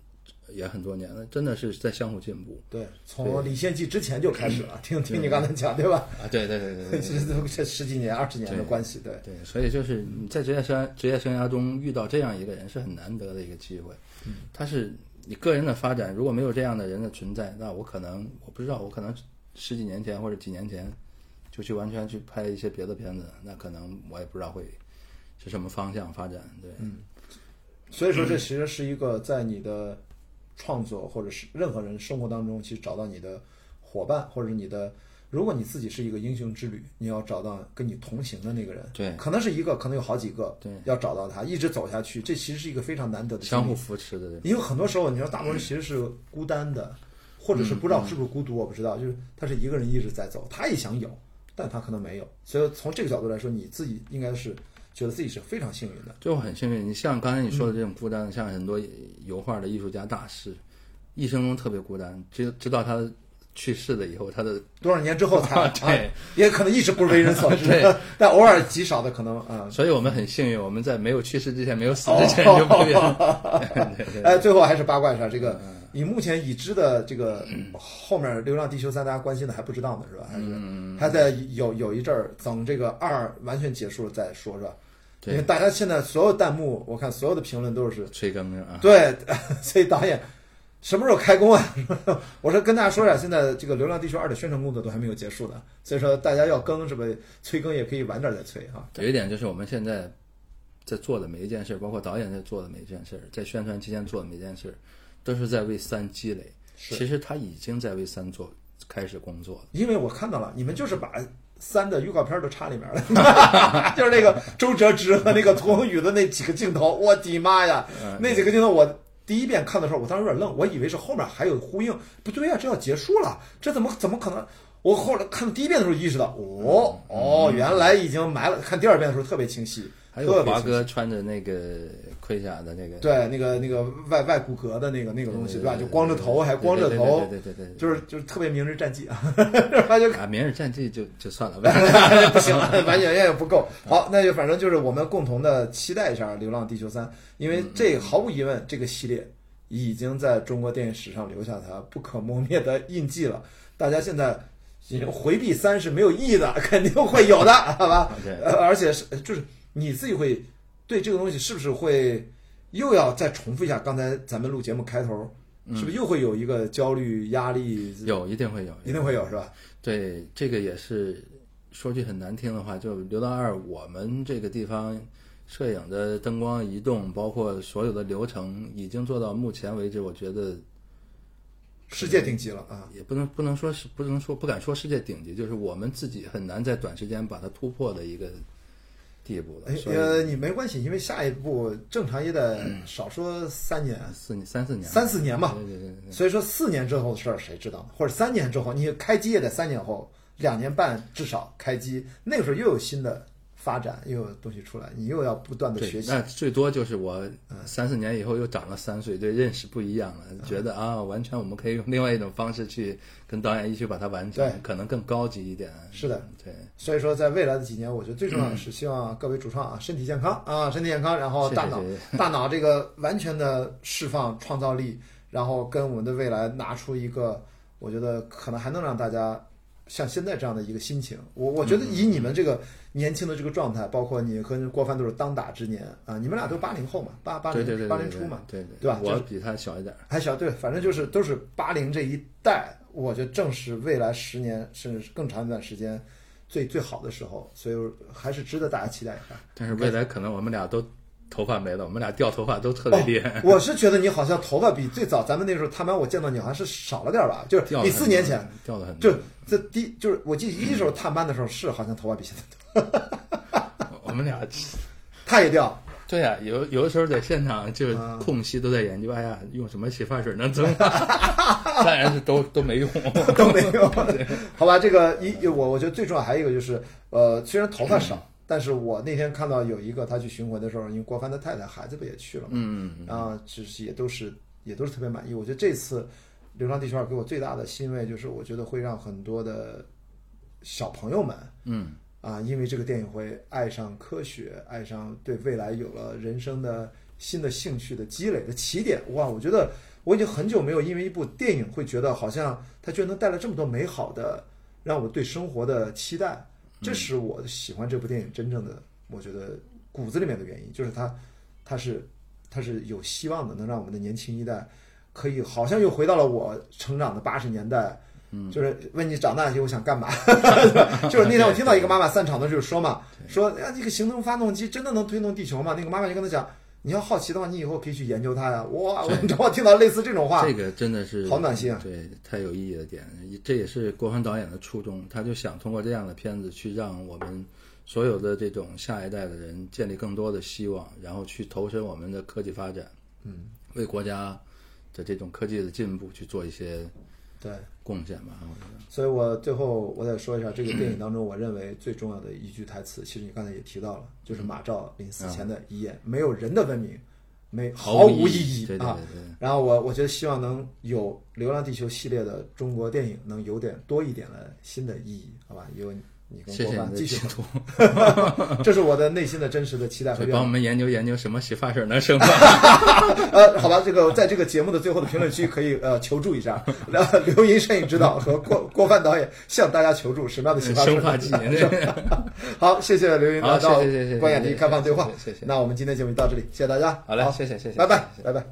也很多年了，真的是在相互进步。对，从《李献计》之前就开始了，(laughs) 听听你刚才讲，对吧？啊，对对对对对，这都这十几年、二十年的关系，对。对，所以就是你在职业生涯职业生涯中遇到这样一个人是很难得的一个机会。嗯，他是你个人的发展，如果没有这样的人的存在，那我可能我不知道，我可能十几年前或者几年前就去完全去拍一些别的片子，那可能我也不知道会是什么方向发展。对，嗯所以说，这其实是一个在你的创作或者是任何人生活当中，其实找到你的伙伴，或者是你的。如果你自己是一个英雄之旅，你要找到跟你同行的那个人，对可能是一个，可能有好几个，对要找到他，一直走下去，这其实是一个非常难得的相互扶持的人。因为很多时候，你说大部分人其实是孤单的，或者是不知道是不是孤独，我不知道，就是他是一个人一直在走，他也想有，但他可能没有。所以从这个角度来说，你自己应该是觉得自己是非常幸运的。就很幸运，你像刚才你说的这种孤单，像很多油画的艺术家大师，一生中特别孤单，直直到他去世了以后，他的多少年之后才对啊 (laughs) 也可能一直不为人所知 (laughs) 对，(laughs) 但偶尔极少的可能啊。所以我们很幸运，我们在没有去世之前，没有死之前就不远。对对对哎，最后还是八卦一下，这个你目前已知的这个后面《流浪地球三》，大家关心的还不知道呢，是吧？还是还在有有一阵儿，等这个二完全结束了再说，是吧？因为对，大家现在所有弹幕，我看所有的评论都是催更是啊，对，(laughs) 所以导演什么时候开工啊？(laughs) 我说跟大家说一下，现在这个《流浪地球二》的宣传工作都还没有结束呢，所以说大家要更是不是催更也可以晚点再催啊。有一点就是我们现在在做的每一件事，包括导演在做的每一件事，在宣传期间做的每一件事，都是在为三积累。是其实他已经在为三做开始工作了。因为我看到了，你们就是把三的预告片都插里面了，(laughs) (laughs) 就是那个周哲之和那个涂恒宇的那几个镜头，我的妈呀，那几个镜头我。第一遍看的时候，我当时有点愣，我以为是后面还有呼应，不对呀、这要结束了，这怎么怎么可能？我后来看第一遍的时候意识到，哦哦，原来已经埋了。看第二遍的时候特别清晰，还有华哥穿着那个盔甲的那个，对那个那个外外骨骼的那个那个东西，对对吧？就光着头还光着头，对对对就是就是特别明日战记啊，他就啊，明日战记就就算了，不行，完全也不够。好，那就反正就是我们共同的期待一下《流浪地球三》，因为这毫无疑问，这个系列已经在中国电影史上留下它不可磨灭的印记了。大家现在回避三是没有意义的，肯定会有的，好吧？而且是就是你自己会对这个东西是不是会又要再重复一下刚才咱们录节目开头，是不是又会有一个焦虑压力？有一定会有，一定会有是吧？对，这个也是说句很难听的话，就《流浪二》，我们这个地方摄影的灯光移动，包括所有的流程，已经做到目前为止，我觉得世界顶级了啊！也不能不能说是不能说不敢说世界顶级，就是我们自己很难在短时间把它突破的一个地步呃，你没关系，因为下一步正常也得少说三年、四年三四年，三四年吧。对对对对，所以说四年之后的事儿谁知道呢？或者三年之后，你开机也得三年后，两年半至少开机，那个时候又有新的发展，又有东西出来，你又要不断的学，习。那最多就是我三四年以后又长了三岁，对认识不一样了，觉得啊，完全我们可以用另外一种方式去跟导演一起把它完成对，可能更高级一点。是的，对，所以说，在未来的几年，我觉得最重要的是希望各位主创啊，身体健康啊，身体健康，然后大脑 (laughs) (laughs) 大脑这个完全的释放创造力，然后跟我们的未来拿出一个，我觉得可能还能让大家像现在这样的一个心情。我我觉得以你们这个年轻的这个状态，包括你和郭帆都是当打之年啊，你们俩都八零后嘛，八八零八零初嘛，对对对吧我比他小一点儿。还小，对，反正就是都是八零这一代，我觉得正是未来十年甚至更长一段时间最最好的时候，所以还是值得大家期待一下。但是未来可能我们俩都头发没了，我们俩掉头发都特别厉害。哦我是觉得你好像头发比最早咱们那时候探班我见到你好像是少了点吧，就是比四年前，掉的很多就这第就是我记得一时候探班的时候是好像头发比现在多，(laughs) 我们俩他也掉，对呀、有有的时候在现场就是啊空隙都在研究，哎呀，用什么洗发水能增发？(laughs) 当然是都都没用，都没用。好吧，这个一我我觉得最重要还有一个就是，呃，虽然头发少，但是我那天看到有一个他去巡回的时候，因为郭帆的太太孩子不也去了嘛，嗯，嗯啊，只是也都是也都是特别满意。我觉得这次《流浪地球二》给我最大的欣慰就是，我觉得会让很多的小朋友们嗯啊，因为这个电影会爱上科学，爱上对未来有了人生的新的兴趣的积累的起点。哇，我觉得我已经很久没有因为一部电影会觉得好像它居然能带来这么多美好的，让我对生活的期待。这是我喜欢这部电影真正的，我觉得骨子里面的原因，就是它，它是它是有希望的，能让我们的年轻一代可以好像又回到了我成长的八十年代。嗯，就是问你长大以后想干嘛？(laughs) 就是那天我听到一个妈妈散场的时候说嘛，说啊，那个行动发动机真的能推动地球吗？那个妈妈就跟他讲，你要好奇的话，你以后可以去研究它呀。哇，我你知道我听到类似这种话，这个真的是好暖心啊对，太有意义的点，这也是郭帆导演的初衷，他就想通过这样的片子去让我们所有的这种下一代的人建立更多的希望，然后去投身我们的科技发展，嗯，为国家的这种科技的进步去做一些对。贡献吧。我觉得，所以我最后我再说一下这个电影当中，我认为最重要的一句台词，其实你刚才也提到了，就是马兆临死前的遗言：“没有人的文明，没毫无意义啊。对对对对。”然后我我觉得希望能有《流浪地球》系列的中国电影能有点多一点的新的意义，好吧？有你跟谢谢你的继续企，图，(laughs) 这是我的内心的真实的期待和愿望。帮我们研究研究什么洗发水能生发。(laughs) 呃，好吧，这个在这个节目的最后的评论区可以呃求助一下，然后刘莹摄影指导和郭郭帆导演向大家求助什么样的洗发水生发剂，(laughs) 好，谢谢刘云好来到谢谢谢谢关雅迪开放对话谢谢。那我们今天节目就到这里，谢谢大家。好嘞，谢谢谢谢，拜拜拜拜。